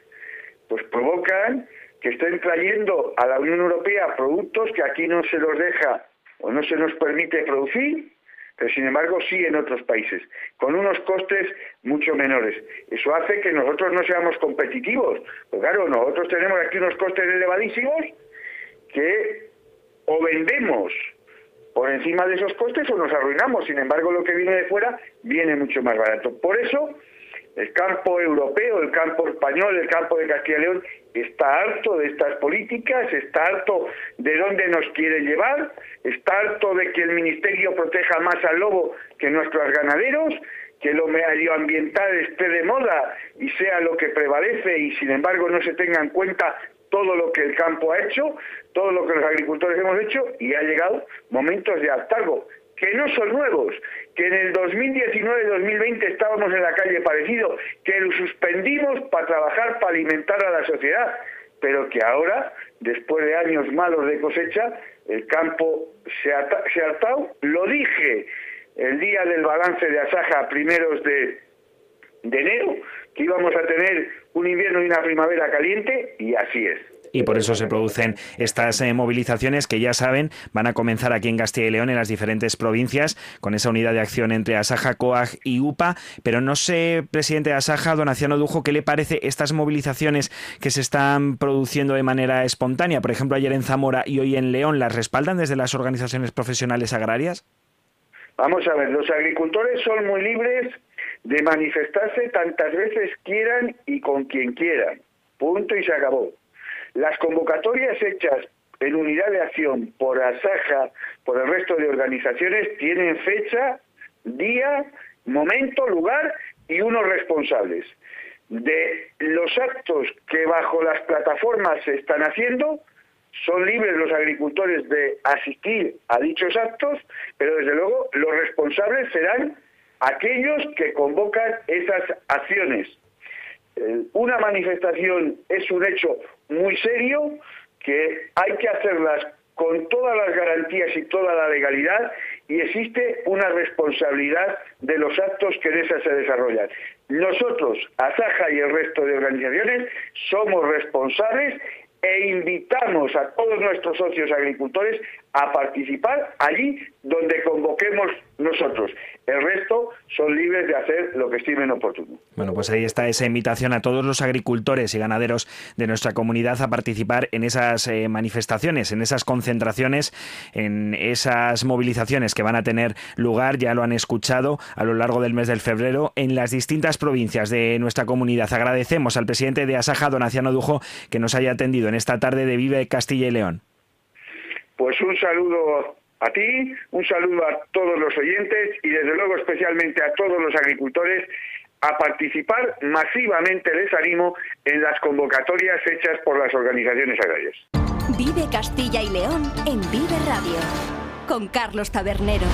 pues provocan que estén trayendo a la Unión Europea productos que aquí no se los deja o no se nos permite producir pero sin embargo sí en otros países, con unos costes mucho menores. Eso hace que nosotros no seamos competitivos. Pues claro, nosotros tenemos aquí unos costes elevadísimos que o vendemos por encima de esos costes o nos arruinamos. Sin embargo, lo que viene de fuera viene mucho más barato. Por eso, el campo europeo, el campo español, el campo de Castilla y León está harto de estas políticas, está harto de dónde nos quiere llevar, está harto de que el Ministerio proteja más al lobo que nuestros ganaderos, que lo medioambiental esté de moda y sea lo que prevalece y sin embargo no se tenga en cuenta todo lo que el campo ha hecho, todo lo que los agricultores hemos hecho y ha llegado momentos de hartazgo que no son nuevos, que en el 2019-2020 estábamos en la calle parecido, que lo suspendimos para trabajar, para alimentar a la sociedad, pero que ahora, después de años malos de cosecha, el campo se ha, se ha hartado. Lo dije el día del balance de Asaja primeros de, de enero, que íbamos a tener un invierno y una primavera caliente, y así es y por eso se producen estas eh, movilizaciones que ya saben van a comenzar aquí en Castilla y León en las diferentes provincias con esa unidad de acción entre Asaja, COAG y UPA. Pero no sé, presidente de Asaja, Donaciano Dujo, ¿qué le parece estas movilizaciones que se están produciendo de manera espontánea? Por ejemplo, ayer en Zamora y hoy en León, ¿las respaldan desde las organizaciones profesionales agrarias? Vamos a ver, los agricultores son muy libres de manifestarse tantas veces quieran y con quien quieran. Punto y se acabó. Las convocatorias hechas en unidad de acción por Asaja, por el resto de organizaciones, tienen fecha, día, momento, lugar y unos responsables. De los actos que bajo las plataformas se están haciendo, son libres los agricultores de asistir a dichos actos, pero desde luego los responsables serán aquellos que convocan esas acciones. Eh, una manifestación es un hecho muy serio que hay que hacerlas con todas las garantías y toda la legalidad y existe una responsabilidad de los actos que en esas se desarrollan. Nosotros, Asaja y el resto de organizaciones, somos responsables e invitamos a todos nuestros socios agricultores a participar allí donde convoquemos nosotros. El resto son libres de hacer lo que estimen oportuno. Bueno, pues ahí está esa invitación a todos los agricultores y ganaderos de nuestra comunidad a participar en esas eh, manifestaciones, en esas concentraciones, en esas movilizaciones que van a tener lugar, ya lo han escuchado, a lo largo del mes de febrero en las distintas provincias de nuestra comunidad. Agradecemos al presidente de Asaja, Donaciano Dujo, que nos haya atendido en esta tarde de Vive Castilla y León. Pues un saludo a ti, un saludo a todos los oyentes y desde luego especialmente a todos los agricultores a participar masivamente, les animo, en las convocatorias hechas por las organizaciones agrarias. Vive Castilla y León en Vive Radio, con Carlos Tabernero.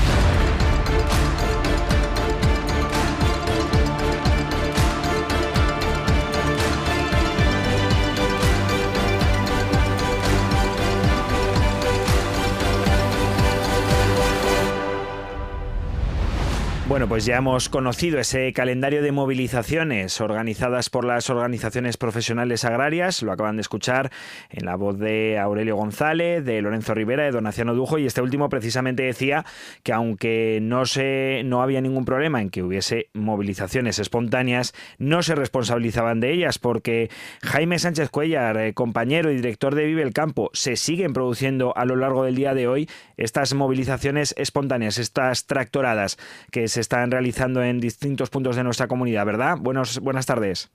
Bueno, pues ya hemos conocido ese calendario de movilizaciones organizadas por las organizaciones profesionales agrarias. Lo acaban de escuchar en la voz de Aurelio González, de Lorenzo Rivera, de Donaciano Dujo. Y este último precisamente decía que aunque no, se, no había ningún problema en que hubiese movilizaciones espontáneas, no se responsabilizaban de ellas porque Jaime Sánchez Cuellar, eh, compañero y director de Vive el Campo, se siguen produciendo a lo largo del día de hoy estas movilizaciones espontáneas, estas tractoradas que se están realizando en distintos puntos de nuestra comunidad, ¿verdad? Buenos, buenas tardes.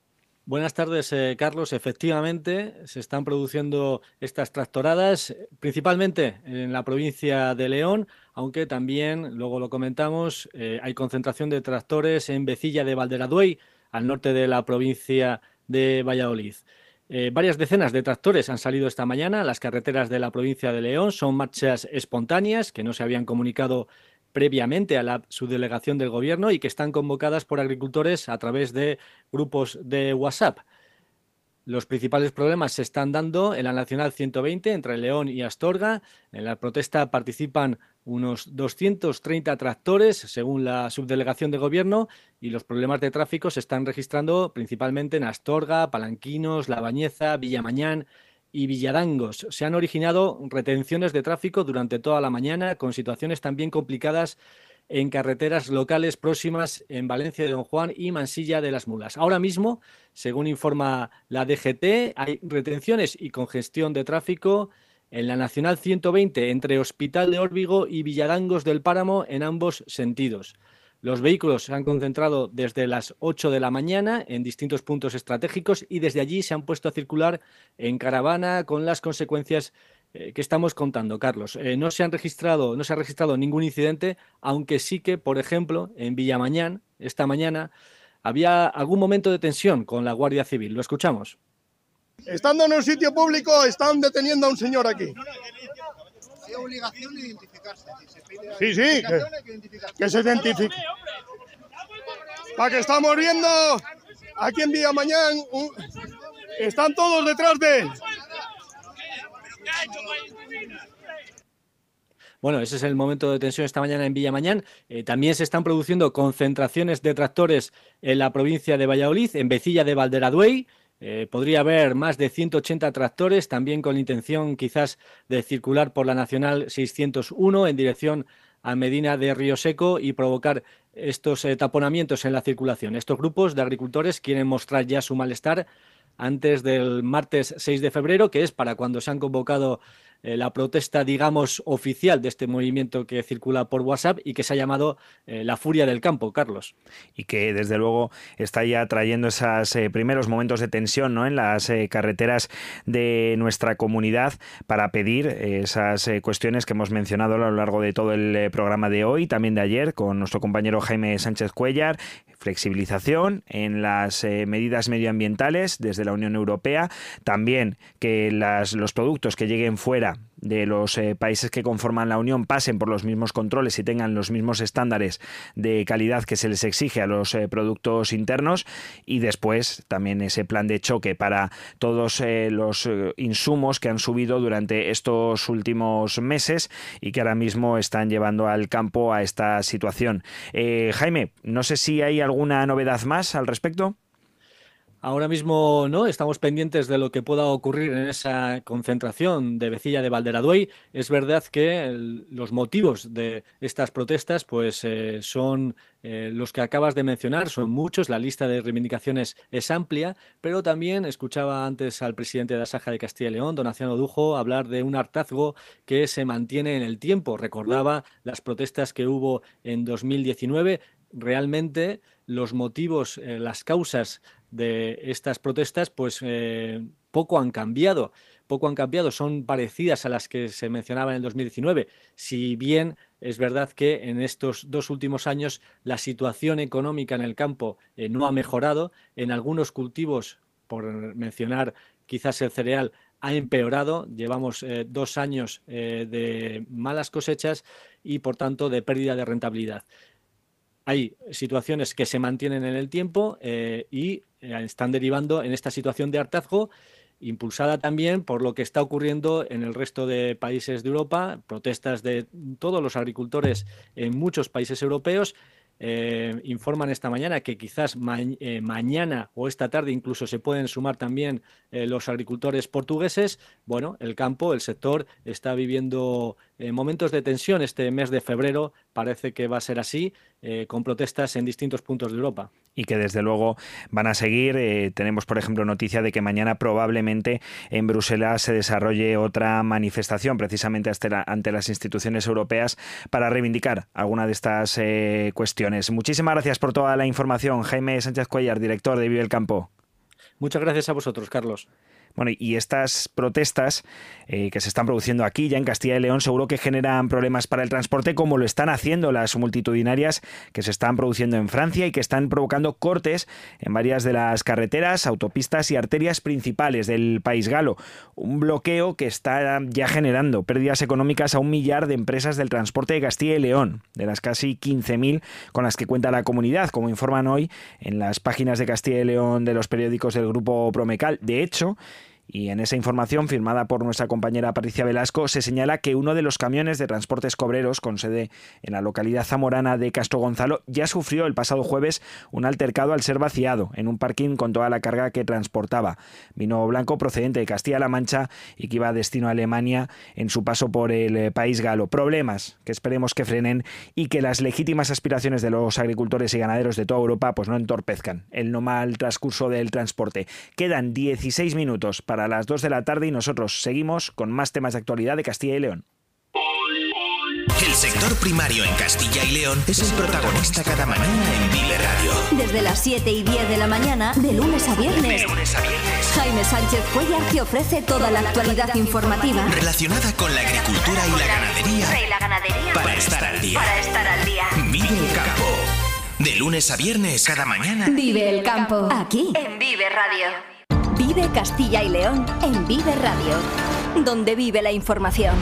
Buenas tardes, eh, Carlos. Efectivamente, se están produciendo estas tractoradas, principalmente en la provincia de León, aunque también, luego lo comentamos, eh, hay concentración de tractores en Vecilla de Valderaduey, al norte de la provincia de Valladolid. Eh, varias decenas de tractores han salido esta mañana a las carreteras de la provincia de León. Son marchas espontáneas que no se habían comunicado previamente a la subdelegación del gobierno y que están convocadas por agricultores a través de grupos de WhatsApp. Los principales problemas se están dando en la Nacional 120 entre León y Astorga. En la protesta participan unos 230 tractores, según la subdelegación de gobierno, y los problemas de tráfico se están registrando principalmente en Astorga, Palanquinos, La Bañeza, Villamañán y Villadangos. Se han originado retenciones de tráfico durante toda la mañana, con situaciones también complicadas en carreteras locales próximas en Valencia de Don Juan y Mansilla de las Mulas. Ahora mismo, según informa la DGT, hay retenciones y congestión de tráfico en la Nacional 120 entre Hospital de Órbigo y Villadangos del Páramo en ambos sentidos. Los vehículos se han concentrado desde las 8 de la mañana en distintos puntos estratégicos y desde allí se han puesto a circular en caravana con las consecuencias eh, que estamos contando, Carlos. Eh, no se han registrado, no se ha registrado ningún incidente, aunque sí que, por ejemplo, en Villamañán, esta mañana, había algún momento de tensión con la Guardia Civil. Lo escuchamos. Estando en un sitio público, están deteniendo a un señor aquí. Hay obligación de identificarse. sí, sí, que, se identifique. Para que estamos viendo aquí en Villa Mañana, están todos detrás de él. Bueno, ese es el momento de tensión esta mañana en Villamañán. Eh, también se están produciendo concentraciones de tractores en la provincia de Valladolid, en Vecilla de Valderaduey. Eh, podría haber más de 180 tractores, también con intención quizás de circular por la Nacional 601 en dirección a Medina de Río Seco y provocar estos eh, taponamientos en la circulación. Estos grupos de agricultores quieren mostrar ya su malestar antes del martes 6 de febrero, que es para cuando se han convocado eh, la protesta, digamos, oficial de este movimiento que circula por WhatsApp y que se ha llamado eh, la furia del campo, Carlos. Y que desde luego está ya trayendo esos eh, primeros momentos de tensión ¿no? en las carreteras de nuestra comunidad para pedir esas cuestiones que hemos mencionado a lo largo de todo el programa de hoy, también de ayer, con nuestro compañero Jaime Sánchez Cuellar, flexibilización en las medidas medioambientales desde la Unión Europea, también que los productos que lleguen fuera de los eh, países que conforman la Unión pasen por los mismos controles y tengan los mismos estándares de calidad que se les exige a los eh, productos internos y después también ese plan de choque para todos eh, los insumos que han subido durante estos últimos meses y que ahora mismo están llevando al campo a esta situación. Jaime, no sé si hay alguna novedad más al respecto. Ahora mismo no, estamos pendientes de lo que pueda ocurrir en esa concentración de Vecilla de Valderaduey. Es verdad que los motivos de estas protestas pues eh, son eh, los que acabas de mencionar, son muchos, la lista de reivindicaciones es amplia, pero también escuchaba antes al presidente de la Saja de Castilla y León, Donaciano Dujo, hablar de un hartazgo que se mantiene en el tiempo. Recordaba las protestas que hubo en 2019. Realmente los motivos, eh, las causas de estas protestas, pues eh, poco han cambiado. Poco han cambiado, son parecidas a las que se mencionaban en el 2019. Si bien es verdad que en estos dos últimos años la situación económica en el campo eh, no ha mejorado, en algunos cultivos, por mencionar quizás el cereal, ha empeorado. Llevamos dos años de malas cosechas y, por tanto, de pérdida de rentabilidad hay situaciones que se mantienen en el tiempo eh, y eh, están derivando en esta situación de hartazgo impulsada también por lo que está ocurriendo en el resto de países de Europa, protestas de todos los agricultores en muchos países europeos. Eh, informan esta mañana que quizás mañana o esta tarde incluso se pueden sumar también los agricultores portugueses. Bueno, el campo, el sector está viviendo momentos de tensión este mes de febrero. Parece que va a ser así. Eh, con protestas en distintos puntos de Europa. Y que desde luego van a seguir. Eh, tenemos, por ejemplo, noticia de que mañana probablemente en Bruselas se desarrolle otra manifestación precisamente ante las instituciones europeas para reivindicar alguna de estas eh, cuestiones. Muchísimas gracias por toda la información. Jaime Sánchez Cuellar, director de Vive el Campo. Muchas gracias a vosotros, Carlos. Bueno, y estas protestas eh, que se están produciendo aquí, ya en Castilla y León, seguro que generan problemas para el transporte, como lo están haciendo las multitudinarias que se están produciendo en Francia y que están provocando cortes en varias de las carreteras, autopistas y arterias principales del país galo. Un bloqueo que está ya generando pérdidas económicas a un millar de empresas del transporte de Castilla y León, de las casi 15.000 con las que cuenta la comunidad, como informan hoy en las páginas de Castilla y León de los periódicos del grupo Promecal. De hecho, y en esa información firmada por nuestra compañera Patricia Velasco se señala que uno de los camiones de transportes cobreros con sede en la localidad zamorana de Castro Gonzalo ya sufrió el pasado jueves un altercado al ser vaciado en un parking con toda la carga que transportaba. Vino blanco procedente de Castilla-La Mancha y que iba a destino a Alemania en su paso por el eh, país galo. Problemas que esperemos que frenen y que las legítimas aspiraciones de los agricultores y ganaderos de toda Europa pues no entorpezcan el normal transcurso del transporte. Quedan 16 minutos para para las 2 de la tarde y nosotros seguimos con más temas de actualidad de Castilla y León. El sector primario en Castilla y León es el protagonista cada mañana en Vive Radio. Desde las 7 y 10 de la mañana, de lunes a viernes. Jaime Sánchez Cuellar te ofrece toda la actualidad informativa relacionada con la agricultura y la ganadería. Y la ganadería. Para estar al día. Para estar al día. Vive el campo. De lunes a viernes cada mañana. Vive el campo. Aquí en Vive Radio. Vive Castilla y León en Vive Radio, donde vive la información.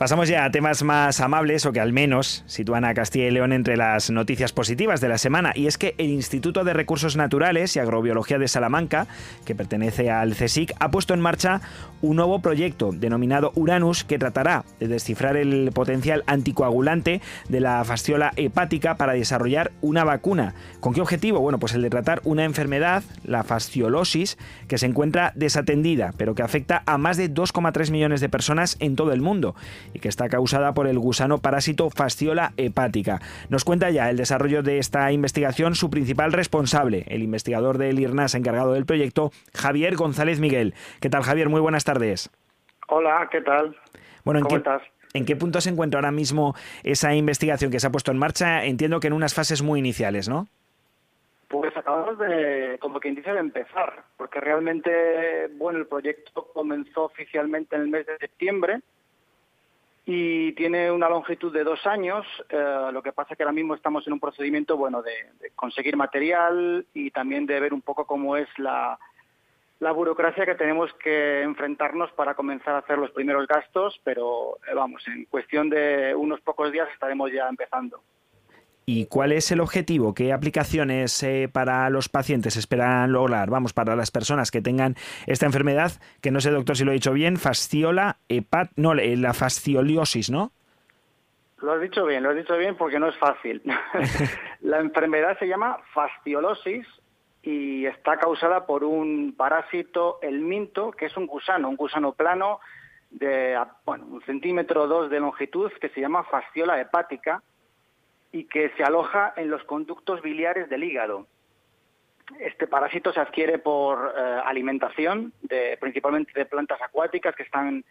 Pasamos ya a temas más amables o que al menos sitúan a Castilla y León entre las noticias positivas de la semana. Y es que el Instituto de Recursos Naturales y Agrobiología de Salamanca, que pertenece al CSIC, ha puesto en marcha un nuevo proyecto denominado Uranus que tratará de descifrar el potencial anticoagulante de la fasciola hepática para desarrollar una vacuna. ¿Con qué objetivo? Bueno, pues el de tratar una enfermedad, la fasciolosis, que se encuentra desatendida, pero que afecta a más de 2,3 millones de personas en todo el mundo y que está causada por el gusano parásito fasciola hepática. Nos cuenta ya el desarrollo de esta investigación su principal responsable, el investigador del IRNAS encargado del proyecto, Javier González Miguel. ¿Qué tal, Javier? Muy buenas tardes. Hola, ¿qué tal? Bueno, ¿en qué, estás? ¿En qué punto se encuentra ahora mismo esa investigación que se ha puesto en marcha? Entiendo que en unas fases muy iniciales, ¿no? Pues acabamos de, como que inicia de empezar, porque realmente, bueno, el proyecto comenzó oficialmente en el mes de septiembre y tiene una longitud de dos años. Eh, lo que pasa es que ahora mismo estamos en un procedimiento bueno de, conseguir material y también de ver un poco cómo es la, la, burocracia que tenemos que enfrentarnos para comenzar a hacer los primeros gastos, pero eh, vamos, en cuestión de unos pocos días estaremos ya empezando. ¿Y cuál es el objetivo? ¿Qué aplicaciones eh, para los pacientes esperan lograr? Vamos, para las personas que tengan esta enfermedad, que no sé, doctor, si lo he dicho bien, fasciola, hepat, no, la fascioliosis, ¿no? Lo has dicho bien, lo has dicho bien porque no es fácil. la enfermedad se llama fasciolosis y está causada por un parásito, el minto, que es un gusano, un gusano plano de un centímetro o dos de longitud que se llama fasciola hepática y que se aloja en los conductos biliares del hígado. Este parásito se adquiere por eh, alimentación, de, principalmente de plantas acuáticas que están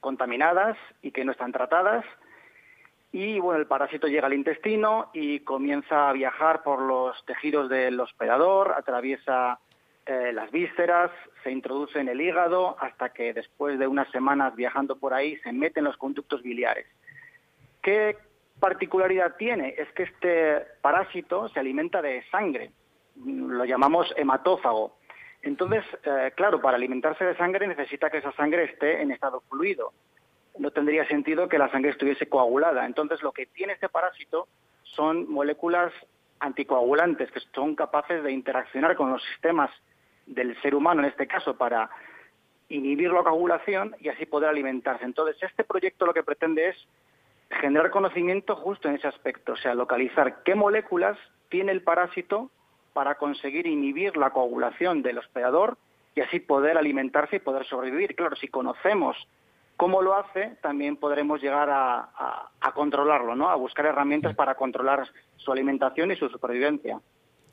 contaminadas y que no están tratadas. Y bueno, el parásito llega al intestino y comienza a viajar por los tejidos del hospedador, atraviesa eh, las vísceras, se introduce en el hígado hasta que después de unas semanas viajando por ahí se mete en los conductos biliares. ¿Qué particularidad tiene? Es que este parásito se alimenta de sangre, lo llamamos hematófago. Entonces, eh, claro, para alimentarse de sangre necesita que esa sangre esté en estado fluido. No tendría sentido que la sangre estuviese coagulada. Entonces, lo que tiene este parásito son moléculas anticoagulantes que son capaces de interaccionar con los sistemas del ser humano, en este caso, para inhibir la coagulación y así poder alimentarse. Entonces, este proyecto lo que pretende es generar conocimiento justo en ese aspecto, o sea, localizar qué moléculas tiene el parásito para conseguir inhibir la coagulación del hospedador y así poder alimentarse y poder sobrevivir. Claro, si conocemos cómo lo hace, también podremos llegar a, a controlarlo, ¿no? A buscar herramientas para controlar su alimentación y su supervivencia.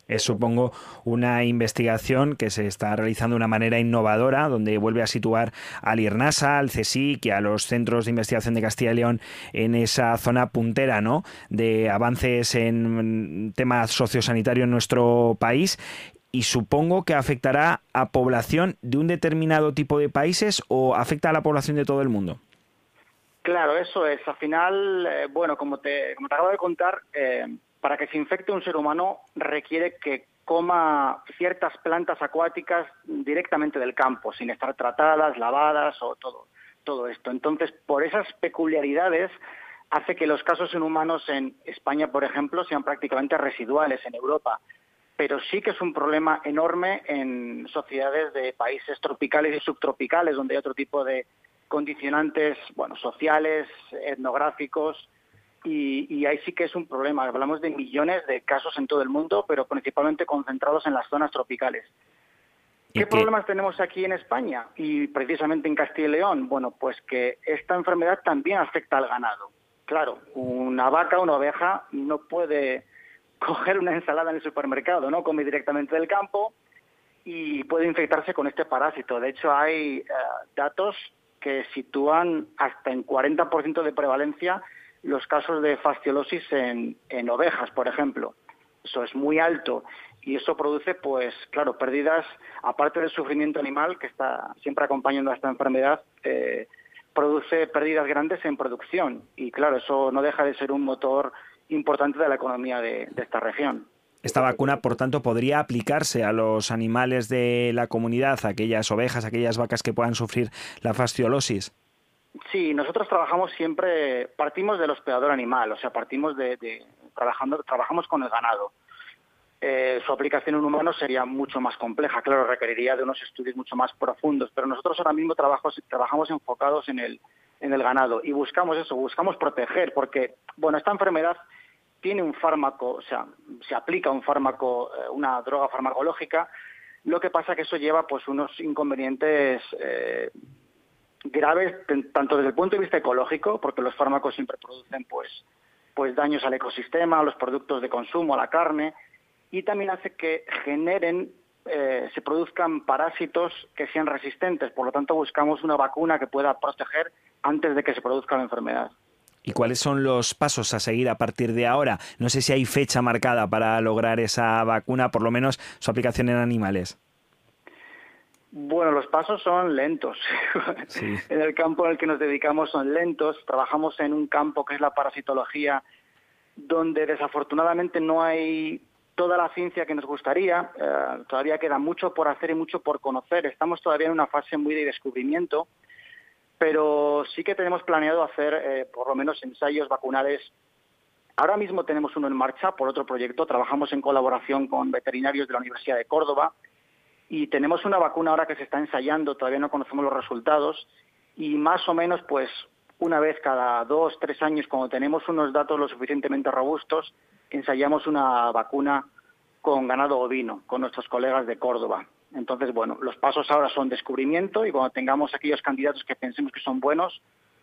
Es, supongo, una investigación que se está realizando de una manera innovadora, donde vuelve a situar al IRNASA, al CSIC y a los centros de investigación de Castilla y León en esa zona puntera, ¿no? De avances en temas sociosanitarios en nuestro país y supongo que afectará a población de un determinado tipo de países o afecta a la población de todo el mundo. Claro, eso es. Al final, eh, bueno, como te, como te acabo de contar, eh, para que se infecte un ser humano requiere que coma ciertas plantas acuáticas directamente del campo, sin estar tratadas, lavadas o todo, todo esto. Entonces, por esas peculiaridades, hace que los casos en humanos en España, por ejemplo, sean prácticamente residuales en Europa. Pero sí que es un problema enorme en sociedades de países tropicales y subtropicales, donde hay otro tipo de condicionantes, bueno, sociales, etnográficos, y, ahí sí que es un problema. Hablamos de millones de casos en todo el mundo, pero principalmente concentrados en las zonas tropicales. ¿Qué, problemas tenemos aquí en España y precisamente en Castilla y León? Bueno, pues que esta enfermedad también afecta al ganado. Claro, una vaca, una oveja no puede coger una ensalada en el supermercado, no come directamente del campo y puede infectarse con este parásito. De hecho, hay eh, datos que sitúan hasta en 40% de prevalencia los casos de fasciolosis en, ovejas, por ejemplo. Eso es muy alto y eso produce, pues, claro, pérdidas, aparte del sufrimiento animal que está siempre acompañando a esta enfermedad, eh, produce pérdidas grandes en producción y, claro, eso no deja de ser un motor importante de la economía de, esta región. Esta vacuna, por tanto, podría aplicarse a los animales de la comunidad, aquellas ovejas, aquellas vacas que puedan sufrir la fasciolosis. Sí, nosotros trabajamos siempre, partimos del hospedador animal, o sea, partimos de, trabajando, trabajamos con el ganado. Eh, su aplicación en humanos sería mucho más compleja, claro, requeriría de unos estudios mucho más profundos, pero nosotros ahora mismo trabajamos, trabajamos enfocados en el, en el ganado y buscamos eso, buscamos proteger, porque, bueno, esta enfermedad tiene un fármaco, o sea, se aplica un fármaco, eh, una droga farmacológica, lo que pasa que eso lleva pues unos inconvenientes eh, graves tanto desde el punto de vista ecológico, porque los fármacos siempre producen pues pues daños al ecosistema, a los productos de consumo, a la carne, y también hace que generen, eh, se produzcan parásitos que sean resistentes. Por lo tanto, buscamos una vacuna que pueda proteger antes de que se produzca la enfermedad. ¿Y cuáles son los pasos a seguir a partir de ahora? No sé si hay fecha marcada para lograr esa vacuna, por lo menos su aplicación en animales. Bueno, los pasos son lentos. en el campo en el que nos dedicamos son lentos. Trabajamos en un campo que es la parasitología, donde desafortunadamente no hay toda la ciencia que nos gustaría. Eh, todavía queda mucho por hacer y mucho por conocer. Estamos todavía en una fase muy de descubrimiento, pero sí que tenemos planeado hacer eh, por lo menos ensayos vacunales. Ahora mismo tenemos uno en marcha por otro proyecto. Trabajamos en colaboración con veterinarios de la Universidad de Córdoba y tenemos una vacuna ahora que se está ensayando, todavía no conocemos los resultados y más o menos pues una vez cada dos, tres años cuando tenemos unos datos lo suficientemente robustos, ensayamos una vacuna con ganado ovino, con nuestros colegas de Córdoba. Entonces, bueno, los pasos ahora son descubrimiento y cuando tengamos aquellos candidatos que pensemos que son buenos,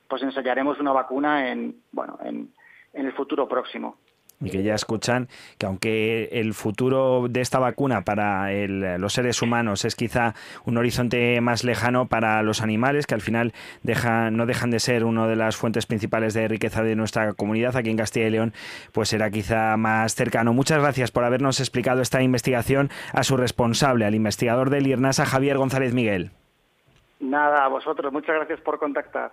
pues ensayaremos una vacuna en, bueno, en, en el futuro próximo y que ya escuchan que aunque el futuro de esta vacuna para los seres humanos es quizá un horizonte más lejano para los animales, que al final no dejan de ser una de las fuentes principales de riqueza de nuestra comunidad aquí en Castilla y León, pues será quizá más cercano. Muchas gracias por habernos explicado esta investigación a su responsable, al investigador del IRNASA, Javier González Miguel. Nada, a vosotros. Muchas gracias por contactar.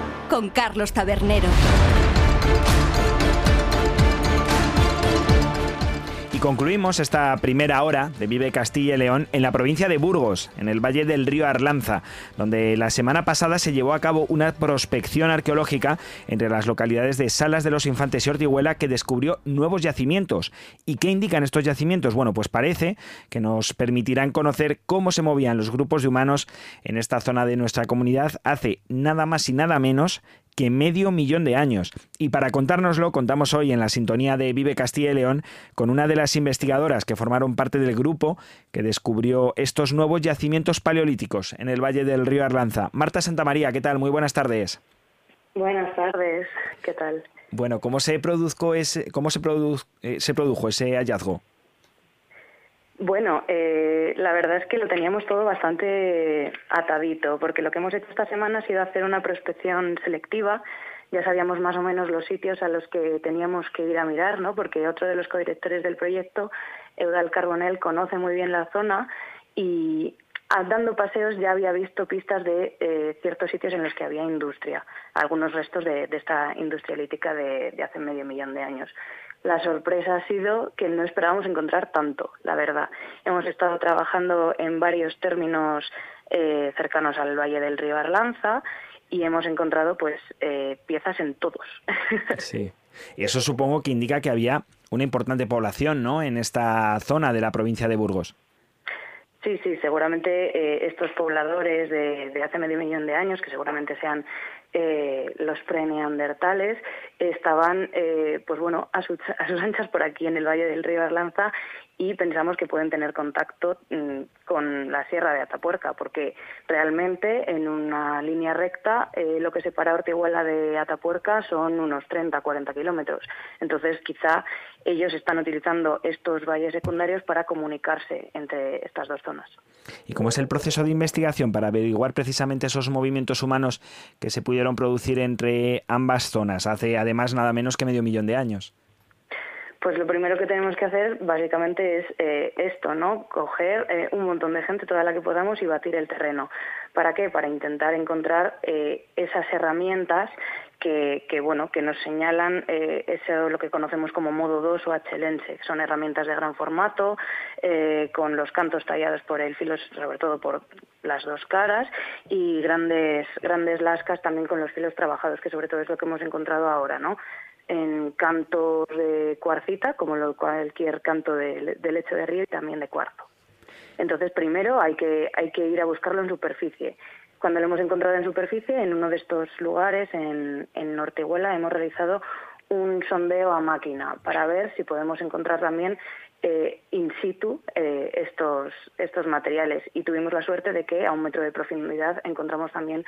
con Carlos Tabernero. Concluimos esta primera hora de Vive Castilla y León en la provincia de Burgos, en el valle del río Arlanza, donde la semana pasada se llevó a cabo una prospección arqueológica entre las localidades de Salas de los Infantes y Ortihuela que descubrió nuevos yacimientos. ¿Y qué indican estos yacimientos? Bueno, pues parece que nos permitirán conocer cómo se movían los grupos de humanos en esta zona de nuestra comunidad hace nada más y nada menos que medio millón de años. Y para contárnoslo, contamos hoy en la sintonía de Vive Castilla y León con una de las investigadoras que formaron parte del grupo que descubrió estos nuevos yacimientos paleolíticos en el Valle del Río Arlanza. Marta Santamaría, ¿qué tal? Muy buenas tardes. Buenas tardes, ¿qué tal? Bueno, ¿cómo se produjo ese, cómo se, eh, se produjo ese hallazgo? Bueno, eh, la verdad es que lo teníamos todo bastante atadito, porque lo que hemos hecho esta semana ha sido hacer una prospección selectiva. Ya sabíamos más o menos los sitios a los que teníamos que ir a mirar, ¿no? Porque otro de los codirectores del proyecto, Eudal Carbonel, conoce muy bien la zona y dando paseos ya había visto pistas de eh, ciertos sitios en los que había industria, algunos restos de, esta industrialítica de, de hace medio millón de años. La sorpresa ha sido que no esperábamos encontrar tanto, la verdad. Hemos estado trabajando en varios términos eh, cercanos al Valle del Río Arlanza y hemos encontrado pues eh, piezas en todos. Sí. Y eso supongo que indica que había una importante población, ¿no? En esta zona de la provincia de Burgos. Sí, sí, seguramente eh, estos pobladores de, de, hace medio millón de años, que seguramente sean eh, los preneandertales estaban, eh, pues bueno, a, sus anchas por aquí en el valle del río Arlanza y pensamos que pueden tener contacto mm, con la sierra de Atapuerca, porque realmente en una línea recta eh, lo que separa Ortiguela de Atapuerca son unos 30, 40 kilómetros. Entonces, quizá ellos están utilizando estos valles secundarios para comunicarse entre estas dos zonas. ¿Y cómo es el proceso de investigación para averiguar precisamente esos movimientos humanos que se pudieron producir entre ambas zonas hace además nada menos que medio millón de años? Pues lo primero que tenemos que hacer básicamente es eh, esto, ¿no? Coger eh, un montón de gente, toda la que podamos, y batir el terreno. ¿Para qué? Para intentar encontrar eh, esas herramientas que, que, bueno, que nos señalan eso lo que conocemos como modo 2 o HLense. Son herramientas de gran formato, con los cantos tallados por el filo, sobre todo por las dos caras, y grandes, grandes lascas también con los filos trabajados, que sobre todo es lo que hemos encontrado ahora, ¿no? en cantos de cuarcita, como lo, cualquier canto de, leche de río y también de cuarto. Entonces, primero hay que, hay que ir a buscarlo en superficie. Cuando lo hemos encontrado en superficie, en uno de estos lugares, en, en Nortehuela, hemos realizado un sondeo a máquina para ver si podemos encontrar también eh, in situ eh, estos, estos materiales. Y tuvimos la suerte de que a un metro de profundidad encontramos también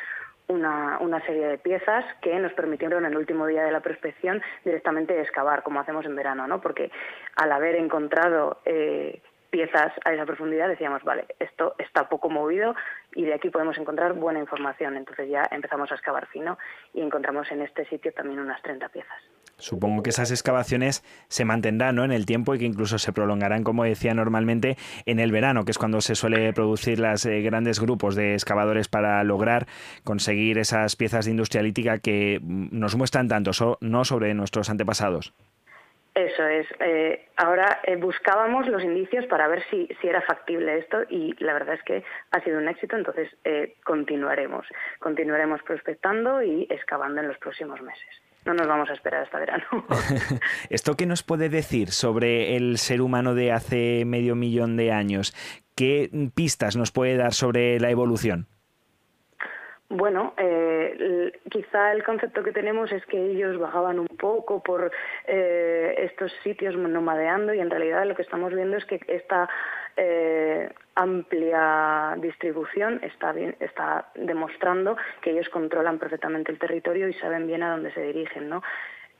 una, una, serie de piezas que nos permitieron en el último día de la prospección directamente excavar, como hacemos en verano, ¿no? Porque al haber encontrado eh, piezas a esa profundidad decíamos, vale, esto está poco movido y de aquí podemos encontrar buena información. Entonces ya empezamos a excavar fino y encontramos en este sitio también unas 30 piezas. Supongo que esas excavaciones se mantendrán ¿no? en el tiempo y que incluso se prolongarán, como decía normalmente, en el verano, que es cuando se suele producir los eh, grandes grupos de excavadores para lograr conseguir esas piezas de industria lítica que mm, nos muestran tanto, no sobre nuestros antepasados. Eso es. Eh, ahora eh, buscábamos los indicios para ver si, si, era factible esto y la verdad es que ha sido un éxito, entonces continuaremos. Continuaremos prospectando y excavando en los próximos meses no nos vamos a esperar hasta verano. ¿Esto qué nos puede decir sobre el ser humano de hace medio millón de años? ¿Qué pistas nos puede dar sobre la evolución? Bueno, eh, quizá el concepto que tenemos es que ellos bajaban un poco por eh, estos sitios nomadeando y en realidad lo que estamos viendo es que esta eh, amplia distribución está, está demostrando que ellos controlan perfectamente el territorio y saben bien a dónde se dirigen, ¿no?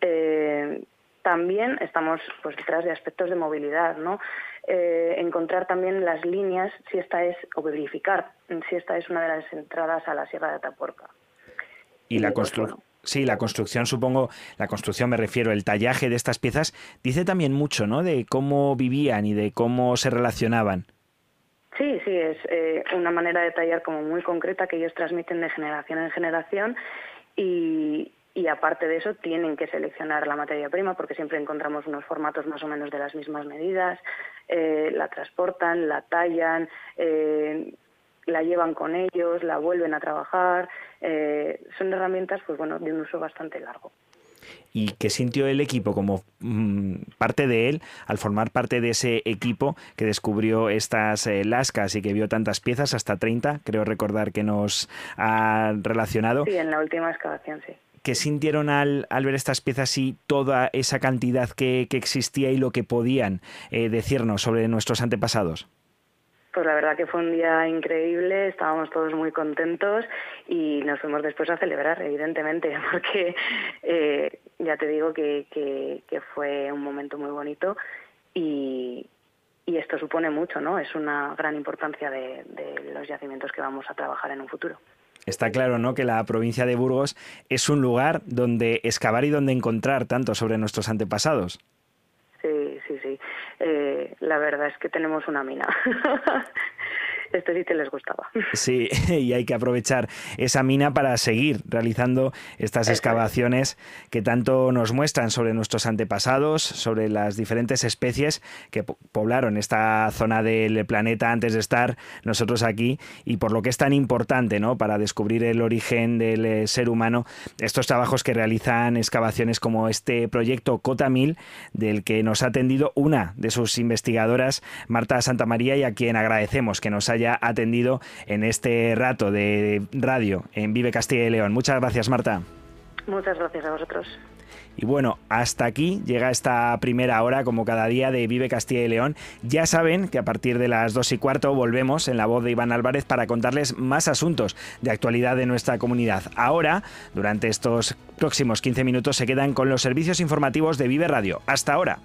Eh, también estamos pues detrás de aspectos de movilidad, ¿no? Eh, encontrar también las líneas si esta es o verificar si esta es una de las entradas a la Sierra de Atapuerca. Y, la pues, construcción. Sí, la construcción, supongo, la construcción me refiero, el tallaje de estas piezas, dice también mucho, ¿no? De cómo vivían y de cómo se relacionaban. Sí, sí, es eh, una manera de tallar como muy concreta que ellos transmiten de generación en generación y, y aparte de eso tienen que seleccionar la materia prima porque siempre encontramos unos formatos más o menos de las mismas medidas, eh, la transportan, la tallan, eh, la llevan con ellos, la vuelven a trabajar, son herramientas pues bueno de un uso bastante largo y qué sintió el equipo como mm, parte de él al formar parte de ese equipo que descubrió estas eh, lascas y que vio tantas piezas, hasta 30, creo recordar que nos ha relacionado. Sí, en la última excavación, sí. ¿Qué sintieron al, al ver estas piezas y toda esa cantidad que, existía y lo que podían eh, decirnos sobre nuestros antepasados? Pues la verdad que fue un día increíble, estábamos todos muy contentos y nos fuimos después a celebrar, evidentemente, porque eh, ya te digo que, que, fue un momento muy bonito y, y, esto supone mucho, ¿no? Es una gran importancia de los yacimientos que vamos a trabajar en un futuro. Está claro, ¿no? Que la provincia de Burgos es un lugar donde excavar y donde encontrar tanto sobre nuestros antepasados. Sí, sí, sí. Eh, la verdad es que tenemos una mina. este sitio les gustaba. Sí, y hay que aprovechar esa mina para seguir realizando estas excavaciones que tanto nos muestran sobre nuestros antepasados, sobre las diferentes especies que poblaron esta zona del planeta antes de estar nosotros aquí y por lo que es tan importante ¿no? para descubrir el origen del eh, ser humano, estos trabajos que realizan excavaciones como este proyecto Cotamil, del que nos ha atendido una de sus investigadoras, Marta Santamaría, y a quien agradecemos que nos haya haya atendido en este rato de radio en Vive Castilla y León. Muchas gracias, Marta. Muchas gracias a vosotros. Y bueno, hasta aquí llega esta primera hora, como cada día, de Vive Castilla y León. Ya saben que a partir de las dos y cuarto volvemos en la voz de Iván Álvarez para contarles más asuntos de actualidad de nuestra comunidad. Ahora, durante estos próximos 15 minutos, se quedan con los servicios informativos de Vive Radio. Hasta ahora.